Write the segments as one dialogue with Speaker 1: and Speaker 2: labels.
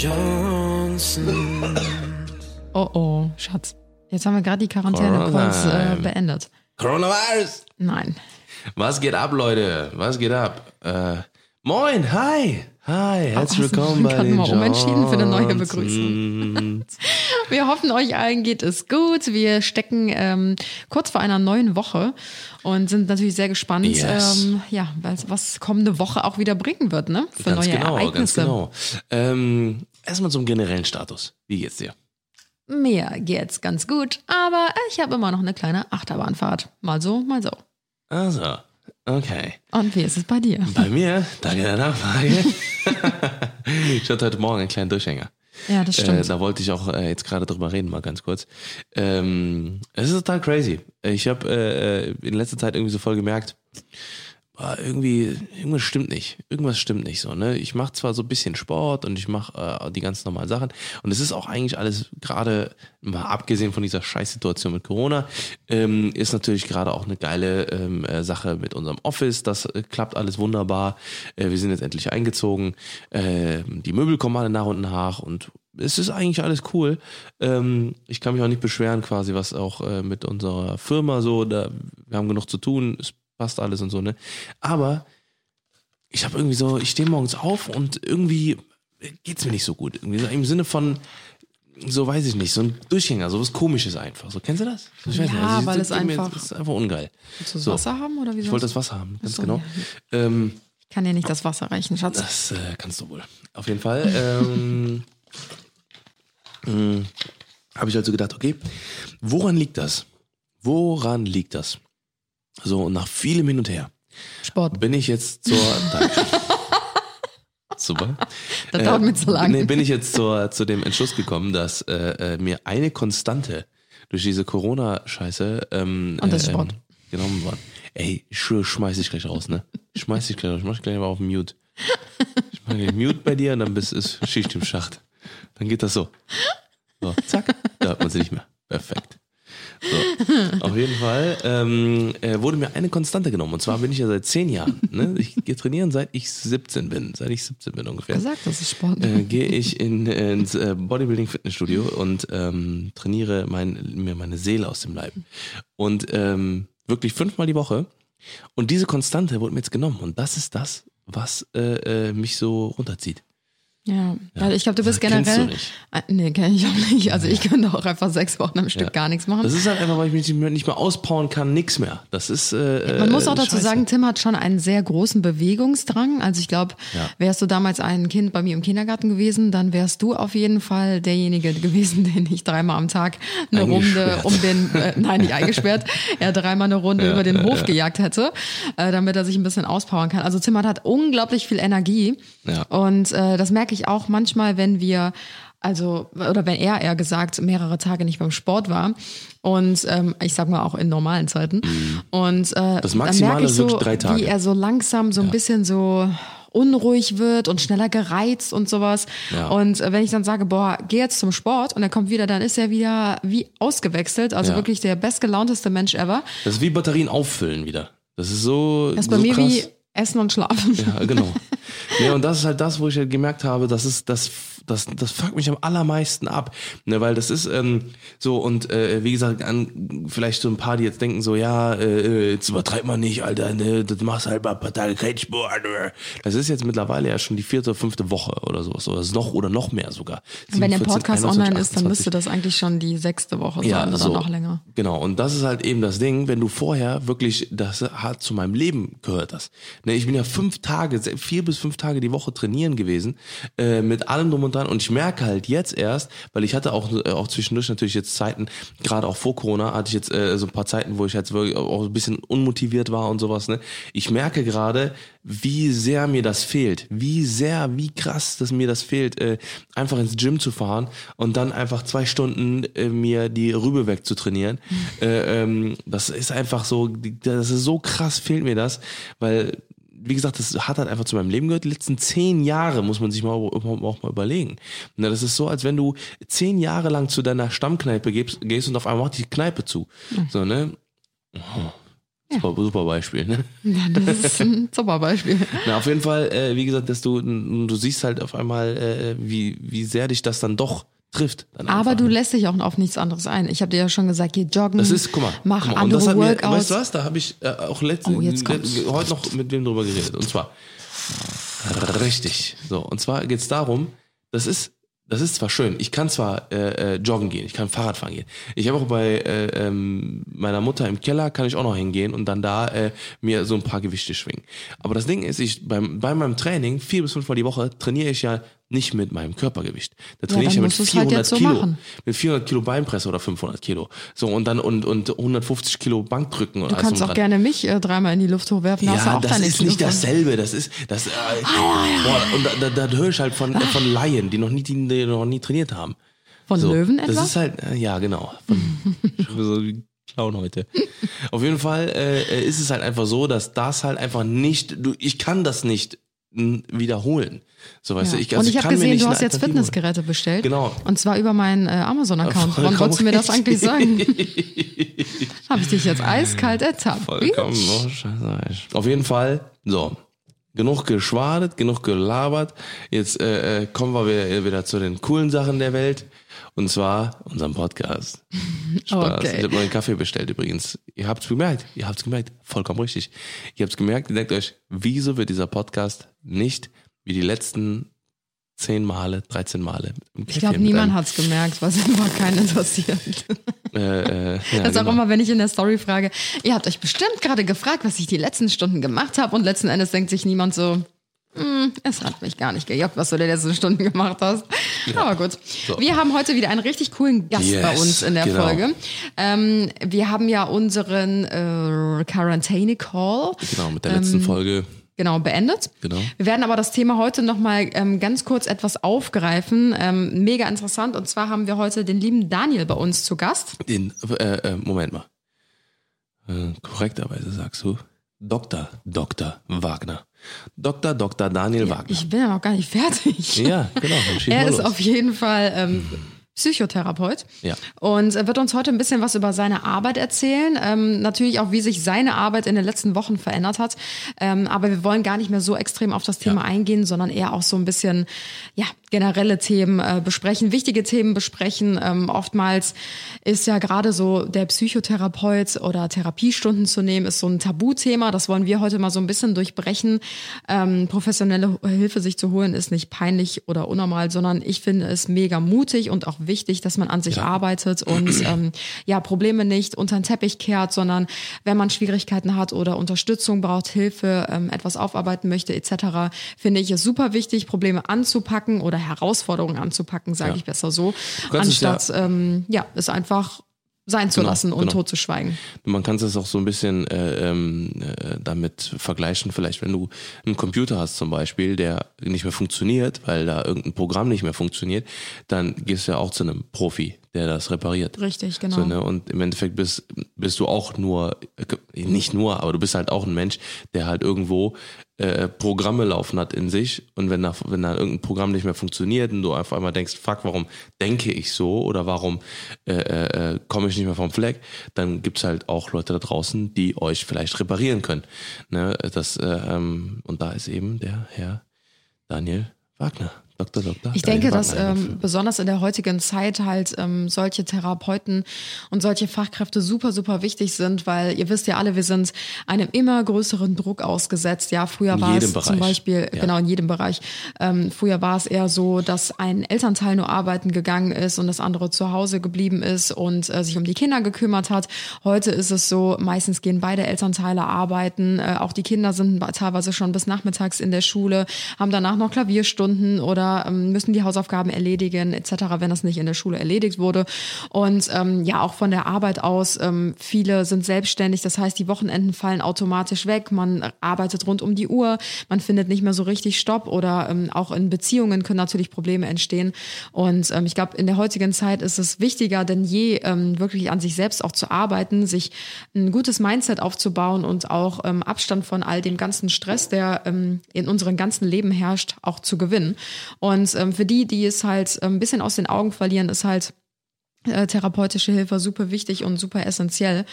Speaker 1: Johnsons.
Speaker 2: Oh oh, Schatz. Jetzt haben wir gerade die Quarantäne kurz äh, beendet.
Speaker 3: Coronavirus!
Speaker 2: Nein.
Speaker 3: Was geht ab, Leute? Was geht ab? Äh, moin, hi! Hi, herzlich
Speaker 2: du
Speaker 3: willkommen bei den
Speaker 2: mal umentschieden für eine neue
Speaker 3: Johnsons.
Speaker 2: Wir hoffen, euch allen geht es gut. Wir stecken ähm, kurz vor einer neuen Woche und sind natürlich sehr gespannt,
Speaker 3: Yes.
Speaker 2: ähm, ja, was, was kommende Woche auch wieder bringen wird, ne? Für
Speaker 3: Ganz
Speaker 2: neue
Speaker 3: genau, ganz
Speaker 2: Ereignisse.
Speaker 3: genau. Ähm, erstmal zum generellen Status. Wie geht's dir?
Speaker 2: Mir geht's ganz gut, aber ich habe immer noch eine kleine Achterbahnfahrt. Mal so, mal so.
Speaker 3: Also, okay.
Speaker 2: Und wie ist es bei dir?
Speaker 3: Bei mir, danke der Nachfrage. ich hatte heute Morgen einen kleinen Durchhänger.
Speaker 2: Ja, das
Speaker 3: Äh,
Speaker 2: stimmt.
Speaker 3: da wollte ich auch äh, jetzt gerade drüber reden, mal ganz kurz. Ähm, es ist total crazy. Ich habe äh, in letzter Zeit irgendwie so voll gemerkt, irgendwie, irgendwas stimmt nicht. Irgendwas stimmt nicht so. Ne? Ich mache zwar so ein bisschen Sport und ich mache äh, die ganz normalen Sachen. Und es ist auch eigentlich alles gerade, mal abgesehen von dieser Scheißsituation mit Corona, ähm, ist natürlich gerade auch eine geile ähm, äh, Sache mit unserem Office. Das äh, klappt alles wunderbar. Äh, wir sind jetzt endlich eingezogen. Äh, die Möbel kommen alle nach und nach und es ist eigentlich alles cool. Ähm, ich kann mich auch nicht beschweren, quasi, was auch äh, mit unserer Firma so, da, wir haben genug zu tun, es passt alles und so, ne? Aber ich habe irgendwie so, ich stehe morgens auf und irgendwie geht's mir nicht so gut. Irgendwie so Im Sinne von, so weiß ich nicht, so ein Durchhänger, so was komisches einfach. So, kennst du das? Ich weiß
Speaker 2: Ja,
Speaker 3: nicht,
Speaker 2: weil
Speaker 3: das
Speaker 2: es einfach-
Speaker 3: Das ist einfach ungeil.
Speaker 2: Willst du das
Speaker 3: so.
Speaker 2: Wasser haben oder wie
Speaker 3: Ich wollte das Wasser haben, ganz
Speaker 2: so,
Speaker 3: genau. Ähm,
Speaker 2: Ich kann dir nicht das Wasser reichen, Schatz.
Speaker 3: das äh, kannst du wohl. Auf jeden Fall. Ähm, habe ich also gedacht, okay, woran liegt das? Woran liegt das? So, und nach vielem Hin und Her
Speaker 2: Sport.
Speaker 3: bin ich jetzt zur. Danke. Super.
Speaker 2: Das dauert mir zu lang.
Speaker 3: Nee, bin ich jetzt zur, zu dem Entschluss gekommen, dass äh, äh, mir eine Konstante durch diese Corona-Scheiße ähm,
Speaker 2: Und das
Speaker 3: äh,
Speaker 2: Sport.
Speaker 3: ähm, genommen worden. Ey, ich schwöre, schmeiß dich gleich raus, ne? Schmeiß dich gleich raus. Ich mach gleich mal auf Mute. Ich mach gleich Mute bei dir und dann bist ist Schicht im Schacht. Dann geht das so. So, zack, da hört man sie nicht mehr. Perfekt. So, auf jeden Fall ähm, äh, wurde mir eine Konstante genommen. Und zwar bin ich ja seit zehn Jahren. Ne? Ich gehe trainieren, seit ich 17 bin. Seit ich 17 bin ungefähr
Speaker 2: gesagt, das ist Sport.
Speaker 3: äh, gehe ich in, ins äh, Bodybuilding-Fitnessstudio und ähm, trainiere mein, mir meine Seele aus dem Leib. Und ähm, wirklich fünfmal die Woche. Und diese Konstante wurde mir jetzt genommen. Und das ist das, was äh, äh, mich so runterzieht.
Speaker 2: Ja, weil ich glaube, du bist
Speaker 3: Das kennst
Speaker 2: generell.
Speaker 3: du nicht.
Speaker 2: Ah, Nee, kenne ich auch nicht. Also ich könnte auch einfach sechs Wochen am Stück
Speaker 3: Ja.
Speaker 2: gar nichts machen.
Speaker 3: Das ist halt einfach, weil ich mich nicht mehr, auspowern kann, nix mehr. Das ist. Äh,
Speaker 2: Man muss auch
Speaker 3: äh,
Speaker 2: dazu
Speaker 3: scheiße.
Speaker 2: sagen, Tim hat schon einen sehr großen Bewegungsdrang. Also ich glaube,
Speaker 3: Ja.
Speaker 2: wärst du damals ein Kind bei mir im Kindergarten gewesen, dann wärst du auf jeden Fall derjenige gewesen, den ich dreimal am Tag eine Runde um den, äh, nein, nicht eingesperrt, er dreimal eine Runde
Speaker 3: Ja,
Speaker 2: über den
Speaker 3: ja,
Speaker 2: Hof
Speaker 3: ja.
Speaker 2: gejagt hätte, äh, damit er sich ein bisschen auspowern kann. Also Tim hat, hat unglaublich viel Energie.
Speaker 3: Ja.
Speaker 2: Und äh, das merke ich auch manchmal, wenn wir also oder wenn er eher gesagt mehrere Tage nicht beim Sport war und ähm, ich sag mal auch in normalen Zeiten und äh,
Speaker 3: Mhm. Das
Speaker 2: dann
Speaker 3: Maximale
Speaker 2: merke ich so,
Speaker 3: drei Tage.
Speaker 2: wie er so langsam so ein bisschen so unruhig wird und schneller gereizt und sowas.
Speaker 3: Ja.
Speaker 2: Und äh, wenn ich dann sage, boah, geh jetzt zum Sport und er kommt wieder, dann ist er wieder wie ausgewechselt. Also
Speaker 3: Ja.
Speaker 2: wirklich der bestgelaunteste Mensch ever.
Speaker 3: Das ist wie Batterien auffüllen wieder. Das ist so.
Speaker 2: Das ist bei
Speaker 3: so
Speaker 2: mir
Speaker 3: krass.
Speaker 2: wie Essen und Schlafen.
Speaker 3: Ja, genau. nee, und das ist halt das, wo ich halt gemerkt habe, das ist, das, das, das fuckt mich am allermeisten ab. Ne, weil das ist ähm, so, und äh, wie gesagt, an vielleicht so ein paar, die jetzt denken so, ja, äh, jetzt übertreib mal nicht, Alter, ne, das machst halt mal ein paar Tage kein Sport. äh. Das ist jetzt mittlerweile ja schon die vierte, fünfte Woche oder sowas. Oder ist noch oder noch mehr sogar.
Speaker 2: Wenn der
Speaker 3: 47,
Speaker 2: Podcast
Speaker 3: 21,
Speaker 2: online ist, dann
Speaker 3: 28.
Speaker 2: müsste das eigentlich schon die sechste Woche sein
Speaker 3: Ja,
Speaker 2: oder
Speaker 3: so.
Speaker 2: noch länger.
Speaker 3: Genau, und das ist halt eben das Ding, wenn du vorher wirklich, das hat zu meinem Leben gehört das. Ne, ich bin ja fünf Tage, vier bis fünf Tage die Woche trainieren gewesen, äh, mit allem drum und dran. Und ich merke halt jetzt erst, weil ich hatte auch, äh, auch zwischendurch natürlich jetzt Zeiten, gerade auch vor Corona, hatte ich jetzt äh, so ein paar Zeiten, wo ich jetzt wirklich auch ein bisschen unmotiviert war und sowas. Ne? Ich merke gerade, wie sehr mir das fehlt, wie sehr, wie krass, dass mir das fehlt, äh, einfach ins Gym zu fahren und dann einfach zwei Stunden äh, mir die Rübe wegzutrainieren. Äh, ähm, das ist einfach so, das ist so krass, fehlt mir das, weil wie gesagt, das hat halt einfach zu meinem Leben gehört. Die letzten zehn Jahre muss man sich mal auch mal überlegen. Na, das ist so, als wenn du zehn Jahre lang zu deiner Stammkneipe gehst, und auf einmal macht die Kneipe zu. So, ne? Oh, Super, super Beispiel, ne?
Speaker 2: Ja, das ist ein super Beispiel.
Speaker 3: Na, auf jeden Fall, äh, wie gesagt, dass du, du siehst halt auf einmal, äh, wie, wie sehr dich das dann doch trifft. Dann
Speaker 2: Aber du lässt dich auch auf nichts anderes ein. Ich habe dir ja schon gesagt, geh joggen,
Speaker 3: Das ist, guck mal,
Speaker 2: mach
Speaker 3: guck mal.
Speaker 2: andere
Speaker 3: das hat mir,
Speaker 2: Workouts.
Speaker 3: weißt du was, da habe ich äh, auch letzten,
Speaker 2: Oh,
Speaker 3: heute noch mit wem drüber geredet. Und zwar, richtig. So, und zwar geht's darum, das ist, das ist zwar schön, ich kann zwar äh, äh, joggen gehen, ich kann Fahrrad fahren gehen. Ich habe auch bei äh, ähm, meiner Mutter im Keller, kann ich auch noch hingehen und dann da äh, mir so ein paar Gewichte schwingen. Aber das Ding ist, ich beim, bei meinem Training, vier bis fünfmal die Woche, trainiere ich ja nicht mit meinem Körpergewicht. Da trainiere
Speaker 2: dann
Speaker 3: ich ja mit
Speaker 2: musst du's halt
Speaker 3: 400
Speaker 2: jetzt so
Speaker 3: Kilo.
Speaker 2: machen.
Speaker 3: Mit 400 Kilo Beinpresse oder 500 Kilo. So, und dann und, und 150 Kilo Bankdrücken.
Speaker 2: Du kannst auch gerne mich äh, dreimal in die Luft hochwerfen,
Speaker 3: Ja, das ist
Speaker 2: Kilo
Speaker 3: nicht dasselbe. Das ist, das, äh, boah, und da, da, da höre ich halt von, äh, von Laien, die noch nie, die, die noch nie trainiert haben.
Speaker 2: Von
Speaker 3: So,
Speaker 2: Löwen etwa?
Speaker 3: Das ist halt, äh, ja, genau. Von, so wie Clown heute. Auf jeden Fall äh, ist es halt einfach so, dass das halt einfach nicht, du, ich kann das nicht wiederholen. So, weißt
Speaker 2: Ja.
Speaker 3: du, ich, also
Speaker 2: und ich
Speaker 3: kann
Speaker 2: habe gesehen, du hast jetzt. Fitnessgeräte bestellt.
Speaker 3: Genau.
Speaker 2: Und zwar über meinen äh, Amazon-Account. Wann wolltest du mir das eigentlich sagen? habe ich dich jetzt eiskalt ertappt.
Speaker 3: Vollkommen oh, scheiße. Auf jeden Fall, so. Genug geschwadet, genug gelabert. Jetzt äh, äh, kommen wir wieder, wieder zu den coolen Sachen der Welt. Und zwar unserem Podcast. Spaß.
Speaker 2: Okay.
Speaker 3: Ich habe neuen Kaffee bestellt übrigens. Ihr habt's gemerkt. Ihr habt's gemerkt. Vollkommen richtig. Ihr habt's gemerkt. Ihr denkt euch, wieso wird dieser Podcast nicht wie die letzten 10 Male, 13 Male
Speaker 2: Ich glaube, niemand hat's gemerkt, was einfach keinen interessiert.
Speaker 3: Äh, äh, ja,
Speaker 2: Das ist auch
Speaker 3: genau.
Speaker 2: immer, wenn ich in der Story frage, ihr habt euch bestimmt gerade gefragt, was ich die letzten Stunden gemacht habe und letzten Endes denkt sich niemand so, hm, es hat mich gar nicht gejuckt, was du die letzten Stunden gemacht hast. Aber gut.
Speaker 3: So.
Speaker 2: Wir haben heute wieder einen richtig coolen Gast
Speaker 3: Yes,
Speaker 2: bei uns in der
Speaker 3: genau.
Speaker 2: Folge. Ähm, wir haben ja unseren äh, Quarantäne-Call
Speaker 3: Genau, mit der letzten Folge.
Speaker 2: genau beendet.
Speaker 3: Genau.
Speaker 2: Wir werden aber das Thema heute nochmal ähm, ganz kurz etwas aufgreifen. Ähm, mega interessant. Und zwar haben wir heute den lieben Daniel bei uns zu Gast.
Speaker 3: Den, äh, äh, Moment mal. Äh, korrekterweise sagst du Dr. Dr. Wagner. Dr. Dr. Daniel Wagner.
Speaker 2: Ich bin ja noch gar nicht fertig.
Speaker 3: ja, genau.
Speaker 2: Er ist
Speaker 3: los.
Speaker 2: auf jeden Fall ähm, Psychotherapeut
Speaker 3: Ja.
Speaker 2: und er wird uns heute ein bisschen was über seine Arbeit erzählen. Ähm, natürlich auch, wie sich seine Arbeit in den letzten Wochen verändert hat. Ähm, aber wir wollen gar nicht mehr so extrem auf das Thema
Speaker 3: Ja.
Speaker 2: eingehen, sondern eher auch so ein bisschen ja generelle Themen äh, besprechen, wichtige Themen besprechen. Ähm, oftmals ist ja gerade so der Psychotherapeut oder Therapiestunden zu nehmen, ist so ein Tabuthema. Das wollen wir heute mal so ein bisschen durchbrechen. Ähm, professionelle Hilfe sich zu holen ist nicht peinlich oder unnormal, sondern ich finde es mega mutig und auch wichtig, dass man an sich
Speaker 3: Ja.
Speaker 2: arbeitet und ähm, ja Probleme nicht unter den Teppich kehrt, sondern wenn man Schwierigkeiten hat oder Unterstützung braucht, Hilfe, ähm, etwas aufarbeiten möchte etc., finde ich es super wichtig, Probleme anzupacken oder Herausforderungen anzupacken, sage
Speaker 3: Ja.
Speaker 2: ich besser so,
Speaker 3: kannst es
Speaker 2: anstatt ähm, ja es einfach sein zu
Speaker 3: Genau,
Speaker 2: lassen und
Speaker 3: genau.
Speaker 2: tot zu schweigen.
Speaker 3: Man kann es auch so ein bisschen äh, ähm, äh, damit vergleichen, vielleicht wenn du einen Computer hast zum Beispiel, der nicht mehr funktioniert, weil da irgendein Programm nicht mehr funktioniert, dann gehst du ja auch zu einem Profi, der das repariert.
Speaker 2: Richtig, genau.
Speaker 3: So, ne? Und im Endeffekt bist, bist du auch nur, äh, nicht nur, aber du bist halt auch ein Mensch, der halt irgendwo äh, Programme laufen hat in sich. Und wenn da, wenn da irgendein Programm nicht mehr funktioniert und du auf einmal denkst, fuck, warum denke ich so oder warum äh, äh, komme ich nicht mehr vom Fleck, dann gibt's halt auch Leute da draußen, die euch vielleicht reparieren können. Ne? Das, äh, ähm, und da ist eben der Herr Daniel Wagner. Dr. Dr.
Speaker 2: Ich denke, dass ähm, besonders in der heutigen Zeit halt ähm, solche Therapeuten und solche Fachkräfte super, super wichtig sind, weil ihr wisst ja alle, wir sind einem immer größeren Druck ausgesetzt. Ja, früher
Speaker 3: In
Speaker 2: war es
Speaker 3: Bereich.
Speaker 2: zum Beispiel,
Speaker 3: Ja.
Speaker 2: genau in jedem Bereich, ähm, früher war es eher so, dass ein Elternteil nur arbeiten gegangen ist und das andere zu Hause geblieben ist und äh, sich um die Kinder gekümmert hat. Heute ist es so, meistens gehen beide Elternteile arbeiten, äh, auch die Kinder sind teilweise schon bis nachmittags in der Schule, haben danach noch Klavierstunden oder ähm, müssen die Hausaufgaben erledigen etc., wenn das nicht in der Schule erledigt wurde. Und ähm, ja, auch von der Arbeit aus, ähm, viele sind selbstständig, das heißt, die Wochenenden fallen automatisch weg, man arbeitet rund um die Uhr, man findet nicht mehr so richtig Stopp oder ähm, auch in Beziehungen können natürlich Probleme entstehen. Und ähm, ich glaube, in der heutigen Zeit ist es wichtiger denn je, ähm, wirklich an sich selbst auch zu arbeiten, sich ein gutes Mindset aufzubauen und auch ähm, Abstand von all dem ganzen Stress, der ähm, in unserem ganzen Leben herrscht, auch zu gewinnen. Und ähm, für die, die es halt ähm, ein bisschen aus den Augen verlieren, ist halt äh, therapeutische Hilfe super wichtig und super essentiell.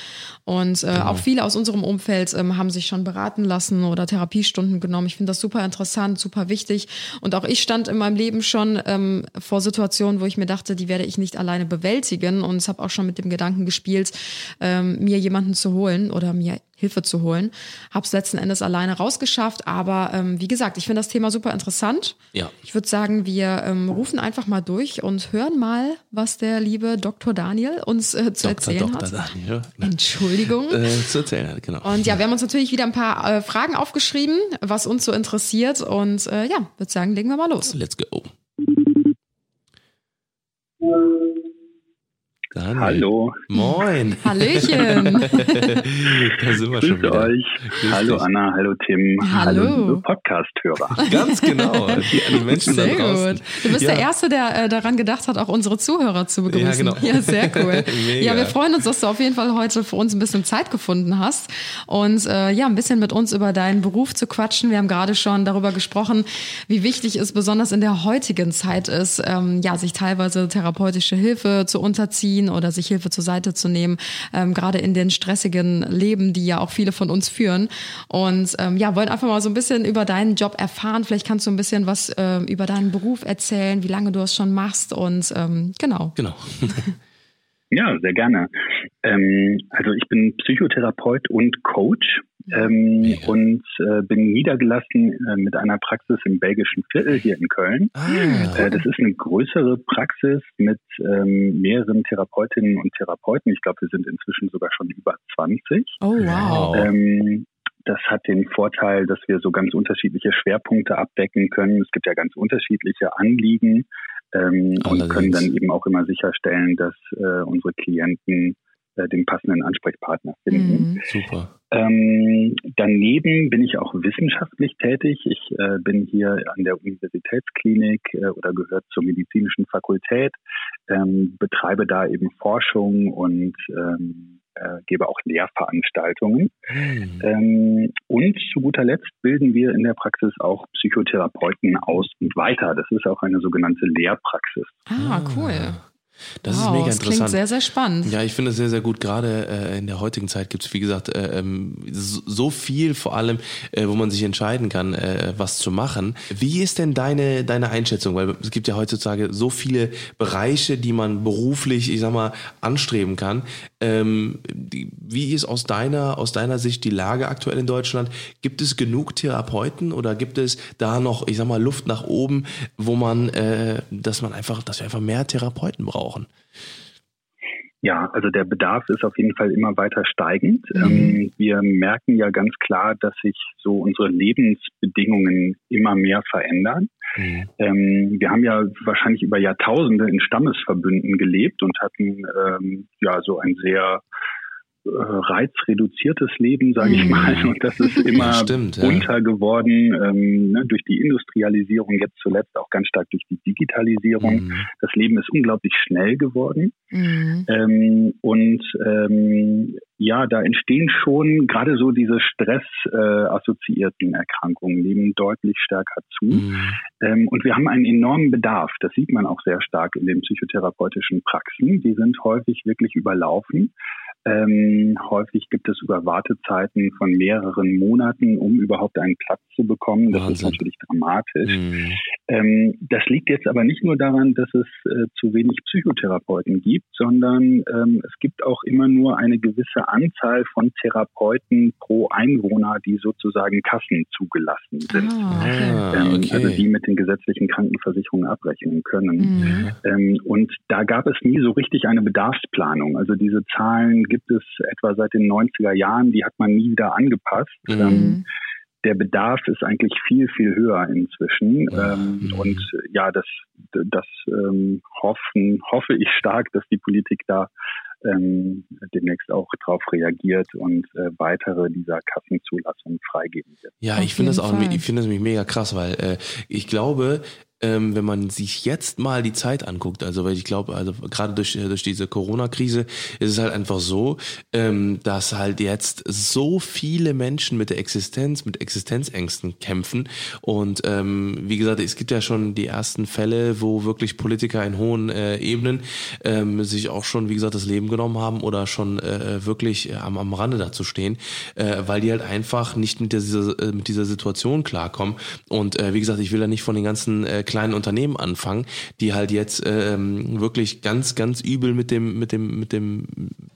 Speaker 2: Und äh,
Speaker 3: Genau.
Speaker 2: auch viele aus unserem Umfeld ähm, haben sich schon beraten lassen oder Therapiestunden genommen. Ich finde das super interessant, super wichtig. Und auch ich stand in meinem Leben schon ähm, vor Situationen, wo ich mir dachte, die werde ich nicht alleine bewältigen. Und habe auch schon mit dem Gedanken gespielt, ähm, mir jemanden zu holen oder mir Hilfe zu holen. Hab's letzten Endes alleine rausgeschafft. Aber ähm, wie gesagt, ich finde das Thema super interessant.
Speaker 3: Ja.
Speaker 2: Ich würde sagen, wir ähm, rufen einfach mal durch und hören mal, was der liebe Dr. Daniel uns äh, zu
Speaker 3: Dr.
Speaker 2: erzählen
Speaker 3: Dr.
Speaker 2: hat.
Speaker 3: Daniel.
Speaker 2: Entschuldigung.
Speaker 3: Äh, zu erzählen hat, genau.
Speaker 2: Und ja, wir haben uns natürlich wieder ein paar äh, Fragen aufgeschrieben, was uns so interessiert. Und äh, ja, würde sagen, legen wir mal los.
Speaker 3: Let's go. Daniel.
Speaker 4: Hallo,
Speaker 3: Moin.
Speaker 2: Hallöchen.
Speaker 3: da sind wir schon
Speaker 4: grüße
Speaker 3: wieder.
Speaker 4: euch.
Speaker 3: Grüß
Speaker 4: hallo
Speaker 3: dich.
Speaker 4: Anna, hallo Tim,
Speaker 2: Hallo.
Speaker 4: liebe Podcast-Hörer.
Speaker 3: Ganz genau. Die, die Menschen
Speaker 2: Sehr
Speaker 3: da draußen.
Speaker 2: gut. Du bist
Speaker 3: Ja.
Speaker 2: der Erste, der äh, daran gedacht hat, auch unsere Zuhörer zu begrüßen.
Speaker 3: Ja, genau.
Speaker 2: Ja, sehr cool.
Speaker 3: Mega.
Speaker 2: Ja, wir freuen uns, dass du auf jeden Fall heute für uns ein bisschen Zeit gefunden hast und äh, ja, ein bisschen mit uns über deinen Beruf zu quatschen. Wir haben gerade schon darüber gesprochen, wie wichtig es besonders in der heutigen Zeit ist, ähm, ja, sich teilweise therapeutische Hilfe zu unterziehen oder sich Hilfe zur Seite zu nehmen, ähm, gerade in den stressigen Leben, die ja auch viele von uns führen. Und ähm, ja, wollen einfach mal so ein bisschen über deinen Job erfahren. Vielleicht kannst du ein bisschen was äh, über deinen Beruf erzählen, wie lange du es schon machst und ähm, genau.
Speaker 3: Genau.
Speaker 4: Ja, sehr gerne. Ähm, also ich bin Psychotherapeut und Coach ähm,
Speaker 3: Mega.
Speaker 4: und äh, bin niedergelassen äh, mit einer Praxis im belgischen Viertel hier in Köln.
Speaker 3: Ah,
Speaker 4: Äh, das ist eine größere Praxis mit ähm, mehreren Therapeutinnen und Therapeuten. Ich glaube, wir sind inzwischen sogar schon über 20.
Speaker 2: Oh wow.
Speaker 4: Ähm, das hat den Vorteil, dass wir so ganz unterschiedliche Schwerpunkte abdecken können. Es gibt ja ganz unterschiedliche Anliegen ähm, und können dann eben auch immer sicherstellen, dass äh, unsere Klienten äh, den passenden Ansprechpartner finden.
Speaker 2: Mhm.
Speaker 3: Super.
Speaker 4: Ähm, daneben bin ich auch wissenschaftlich tätig. Ich äh, bin hier an der Universitätsklinik äh, oder gehört zur medizinischen Fakultät, ähm, betreibe da eben Forschung und ähm, äh, gebe auch Lehrveranstaltungen.
Speaker 3: Hm.
Speaker 4: Ähm, und zu guter Letzt bilden wir in der Praxis auch Psychotherapeuten aus und weiter. Das ist auch eine sogenannte Lehrpraxis.
Speaker 2: Ah, cool.
Speaker 3: Das
Speaker 2: wow,
Speaker 3: ist mega
Speaker 2: das klingt
Speaker 3: interessant.
Speaker 2: sehr, sehr spannend.
Speaker 3: Ja, ich finde es sehr, sehr gut. Gerade äh, in der heutigen Zeit gibt es, wie gesagt, äh, ähm, so, so viel vor allem, äh, wo man sich entscheiden kann, äh, was zu machen. Wie ist denn deine, deine Einschätzung? Weil es gibt ja heutzutage so viele Bereiche, die man beruflich, ich sag mal, anstreben kann. Ähm, die, wie ist aus deiner, aus deiner Sicht die Lage aktuell in Deutschland? Gibt es genug Therapeuten oder gibt es da noch, ich sag mal, Luft nach oben, wo man, äh, dass man einfach, dass wir einfach mehr Therapeuten brauchen?
Speaker 4: Ja, also der Bedarf ist auf jeden Fall immer weiter steigend.
Speaker 2: Mhm.
Speaker 4: Ähm, wir merken ja ganz klar, dass sich so unsere Lebensbedingungen immer mehr verändern.
Speaker 3: Mhm.
Speaker 4: Ähm, wir haben ja wahrscheinlich über Jahrtausende in Stammesverbünden gelebt und hatten ähm, ja so ein sehr reizreduziertes Leben, sage ich
Speaker 2: Mhm.
Speaker 4: mal. Und das ist immer
Speaker 3: Ja, stimmt, ja.
Speaker 4: bunter geworden ähm, ne, durch die Industrialisierung, jetzt zuletzt auch ganz stark durch die Digitalisierung.
Speaker 3: Mhm.
Speaker 4: Das Leben ist unglaublich schnell geworden.
Speaker 2: Mhm.
Speaker 4: Ähm, und ähm, ja, da entstehen schon gerade so diese stressassoziierten Erkrankungen nehmen deutlich stärker zu.
Speaker 3: Mhm.
Speaker 4: Ähm, und wir haben einen enormen Bedarf. Das sieht man auch sehr stark in den psychotherapeutischen Praxen. Die sind häufig wirklich überlaufen. Ähm, häufig gibt es sogar Wartezeiten von mehreren Monaten, um überhaupt einen Platz zu bekommen. Das ist
Speaker 3: Wahnsinn.
Speaker 4: natürlich dramatisch.
Speaker 3: Mhm.
Speaker 4: Ähm, das liegt jetzt aber nicht nur daran, dass es äh, zu wenig Psychotherapeuten gibt, sondern ähm, es gibt auch immer nur eine gewisse Anzahl von Therapeuten pro Einwohner, die sozusagen Kassen zugelassen sind.
Speaker 2: Ah, okay.
Speaker 3: Ah,
Speaker 4: Ähm,
Speaker 3: okay.
Speaker 4: Also die mit den gesetzlichen Krankenversicherungen abrechnen können.
Speaker 2: Mhm.
Speaker 4: Ähm, und da gab es nie so richtig eine Bedarfsplanung. Also diese Zahlen gibt es etwa seit den 90er Jahren, die hat man nie wieder angepasst.
Speaker 3: Mhm.
Speaker 4: Ähm, der Bedarf ist eigentlich viel, viel höher inzwischen. Ähm,
Speaker 3: Mhm.
Speaker 4: und ja, das, das ähm, hoffen, hoffe ich stark, dass die Politik da ähm, demnächst auch darauf reagiert und äh, weitere dieser Kassenzulassungen freigeben wird.
Speaker 3: Ja,
Speaker 2: Auf
Speaker 3: ich finde das auch,
Speaker 2: Fall.
Speaker 3: ich finde das nämlich mega krass, weil äh, ich glaube, ähm, wenn man sich jetzt mal die Zeit anguckt, also weil ich glaube, also gerade durch, äh, durch diese Corona-Krise ist es halt einfach so, ähm, dass halt jetzt so viele Menschen mit der Existenz, mit Existenzängsten kämpfen. Und ähm, wie gesagt, es gibt ja schon die ersten Fälle, wo wirklich Politiker in hohen äh, Ebenen ähm, sich auch schon, wie gesagt, das Leben genommen haben oder schon äh, wirklich äh, am, am Rande dazu stehen, äh, weil die halt einfach nicht mit dieser, äh, mit dieser Situation klarkommen. Und äh, wie gesagt, ich will da nicht von den ganzen äh, kleinen Unternehmen anfangen, die halt jetzt äh, wirklich ganz, ganz übel mit dem, mit dem, mit dem,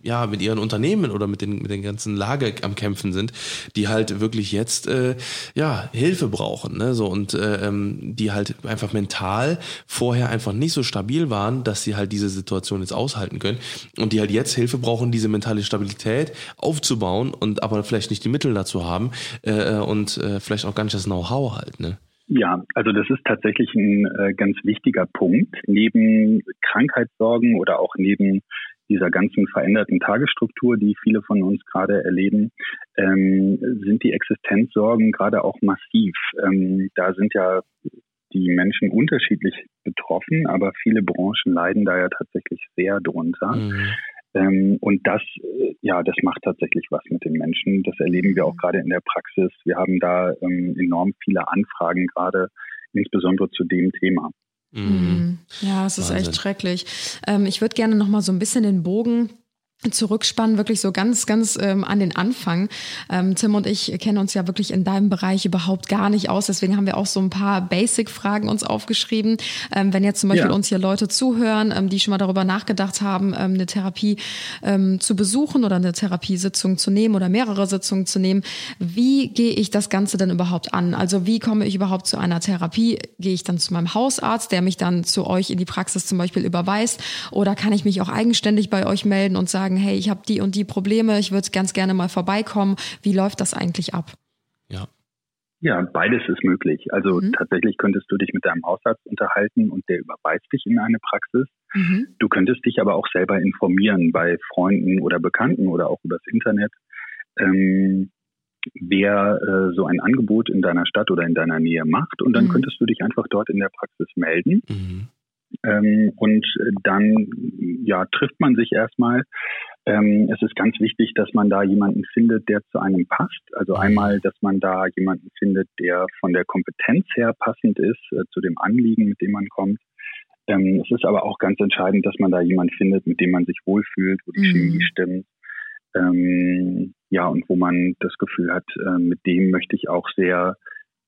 Speaker 3: ja, mit ihren Unternehmen oder mit den, mit den ganzen Lage am Kämpfen sind, die halt wirklich jetzt äh, ja Hilfe brauchen, ne? So und äh, ähm, die halt einfach mental vorher einfach nicht so stabil waren, dass sie halt diese Situation jetzt aushalten können und die halt jetzt Hilfe brauchen, diese mentale Stabilität aufzubauen und aber vielleicht nicht die Mittel dazu haben äh, und äh, vielleicht auch gar nicht das Know-how halt, ne?
Speaker 4: Ja, also das ist tatsächlich ein äh, ganz wichtiger Punkt. Neben Krankheitssorgen oder auch neben dieser ganzen veränderten Tagesstruktur, die viele von uns gerade erleben, ähm, sind die Existenzsorgen gerade auch massiv. Ähm, da sind ja die Menschen unterschiedlich betroffen, aber viele Branchen leiden da ja tatsächlich sehr drunter. Mhm. Ähm, und das, äh, ja, das macht tatsächlich was mit den Menschen. Das erleben wir auch mhm. gerade in der Praxis. Wir haben da ähm, enorm viele Anfragen gerade, insbesondere zu dem Thema.
Speaker 2: Mhm. mhm. Ja, es ist Wahnsinn. echt schrecklich. Ähm, ich würde gerne noch mal so ein bisschen den Bogen zurückspannen, wirklich so ganz, ganz ähm, an den Anfang. Ähm, Tim und ich kennen uns ja wirklich in deinem Bereich überhaupt gar nicht aus. Deswegen haben wir auch so ein paar Basic-Fragen uns aufgeschrieben. Ähm, wenn jetzt zum Beispiel ja. uns hier Leute zuhören, ähm, die schon mal darüber nachgedacht haben, ähm, eine Therapie ähm, zu besuchen oder eine Therapiesitzung zu nehmen oder mehrere Sitzungen zu nehmen, wie gehe ich das Ganze denn überhaupt an? Also wie komme ich überhaupt zu einer Therapie? Gehe ich dann zu meinem Hausarzt, der mich dann zu euch in die Praxis zum Beispiel überweist? Oder kann ich mich auch eigenständig bei euch melden und sagen, sagen, hey, ich habe die und die Probleme, ich würde ganz gerne mal vorbeikommen. Wie läuft das eigentlich ab?
Speaker 3: Ja.
Speaker 4: Ja, beides ist möglich. Also mhm. tatsächlich könntest du dich mit deinem Hausarzt unterhalten und der überweist dich in eine Praxis. Mhm. Du könntest dich aber auch selber informieren bei Freunden oder Bekannten oder auch übers Internet, ähm, wer äh, so ein Angebot in deiner Stadt oder in deiner Nähe macht. Und dann mhm. könntest du dich einfach dort in der Praxis melden. Mhm. Ähm, und dann ja, trifft man sich erstmal. Ähm, es ist ganz wichtig, dass man da jemanden findet, der zu einem passt. Also mhm. einmal, dass man da jemanden findet, der von der Kompetenz her passend ist äh, zu dem Anliegen, mit dem man kommt. Ähm, es ist aber auch ganz entscheidend, dass man da jemanden findet, mit dem man sich wohlfühlt, wo die mhm. Chemie stimmt. Ähm, ja, und wo man das Gefühl hat, äh, mit dem möchte ich auch sehr,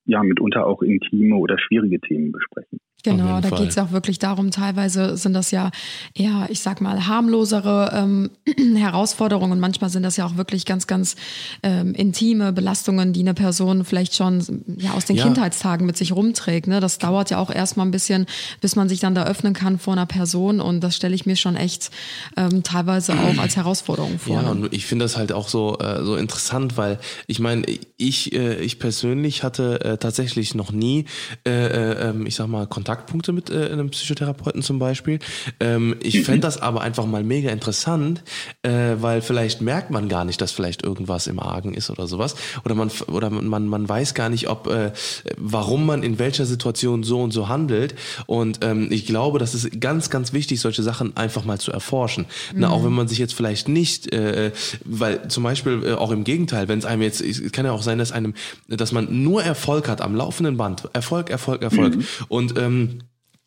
Speaker 4: ja, mitunter auch intime oder schwierige Themen besprechen.
Speaker 2: Genau, da geht es auch wirklich darum, teilweise sind das ja eher, ich sag mal, harmlosere ähm, Herausforderungen und manchmal sind das ja auch wirklich ganz, ganz ähm, intime Belastungen, die eine Person vielleicht schon ja, aus den ja. Kindheitstagen mit sich rumträgt. Ne? Das dauert ja auch erstmal ein bisschen, bis man sich dann da öffnen kann vor einer Person und das stelle ich mir schon echt ähm, teilweise auch als Herausforderung vor.
Speaker 3: Ja, und ich finde das halt auch so, äh, so interessant, weil ich meine, ich, äh, ich persönlich hatte äh, tatsächlich noch nie, äh, äh, ähm, ich sag mal, Kontakt Kontaktpunkte mit äh, einem Psychotherapeuten zum Beispiel. Ähm, ich mhm. fände das aber einfach mal mega interessant, äh, weil vielleicht merkt man gar nicht, dass vielleicht irgendwas im Argen ist oder sowas. Oder man oder man, man weiß gar nicht, ob äh, warum man in welcher Situation so und so handelt. Und ähm, ich glaube, das ist ganz, ganz wichtig, solche Sachen einfach mal zu erforschen. Mhm. Na, auch wenn man sich jetzt vielleicht nicht, äh, weil zum Beispiel äh, auch im Gegenteil, wenn es einem jetzt, es kann ja auch sein, dass einem, dass man nur Erfolg hat am laufenden Band. Erfolg, Erfolg, Erfolg. Mhm. Und ähm,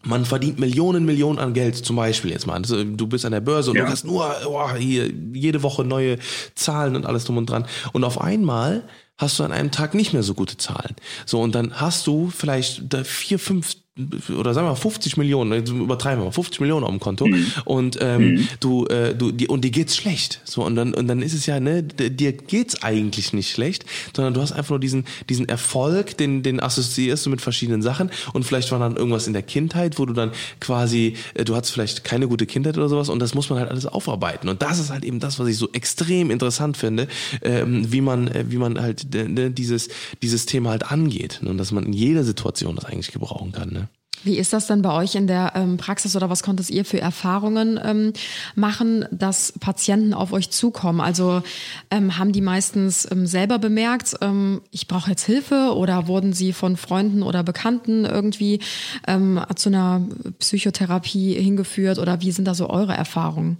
Speaker 3: man verdient Millionen, Millionen an Geld, zum Beispiel jetzt mal. Also, du bist an der Börse und ja. du hast nur oh, hier jede Woche neue Zahlen und alles drum und dran. Und auf einmal hast du an einem Tag nicht mehr so gute Zahlen. So, und dann hast du vielleicht vier, fünf oder sagen wir mal 50 Millionen, übertreiben wir mal, 50 Millionen auf dem Konto mhm. und ähm, mhm. du, äh, du, die, und dir geht's schlecht. So, und dann, und dann ist es ja, ne, dir geht's eigentlich nicht schlecht, sondern du hast einfach nur diesen, diesen Erfolg, den, den assoziierst du mit verschiedenen Sachen und vielleicht war dann irgendwas in der Kindheit, wo du dann quasi, äh, du hattest vielleicht keine gute Kindheit oder sowas und das muss man halt alles aufarbeiten. Und das ist halt eben das, was ich so extrem interessant finde, ähm, wie man, äh, wie man halt äh, dieses, dieses Thema halt angeht. Ne? Und dass man in jeder Situation das eigentlich gebrauchen kann. Ne?
Speaker 2: Wie ist das denn bei euch in der ähm, Praxis oder was konntet ihr für Erfahrungen ähm, machen, dass Patienten auf euch zukommen? Also ähm, haben die meistens ähm, selber bemerkt, ähm, ich brauche jetzt Hilfe oder wurden sie von Freunden oder Bekannten irgendwie ähm, zu einer Psychotherapie hingeführt oder wie sind da so eure Erfahrungen?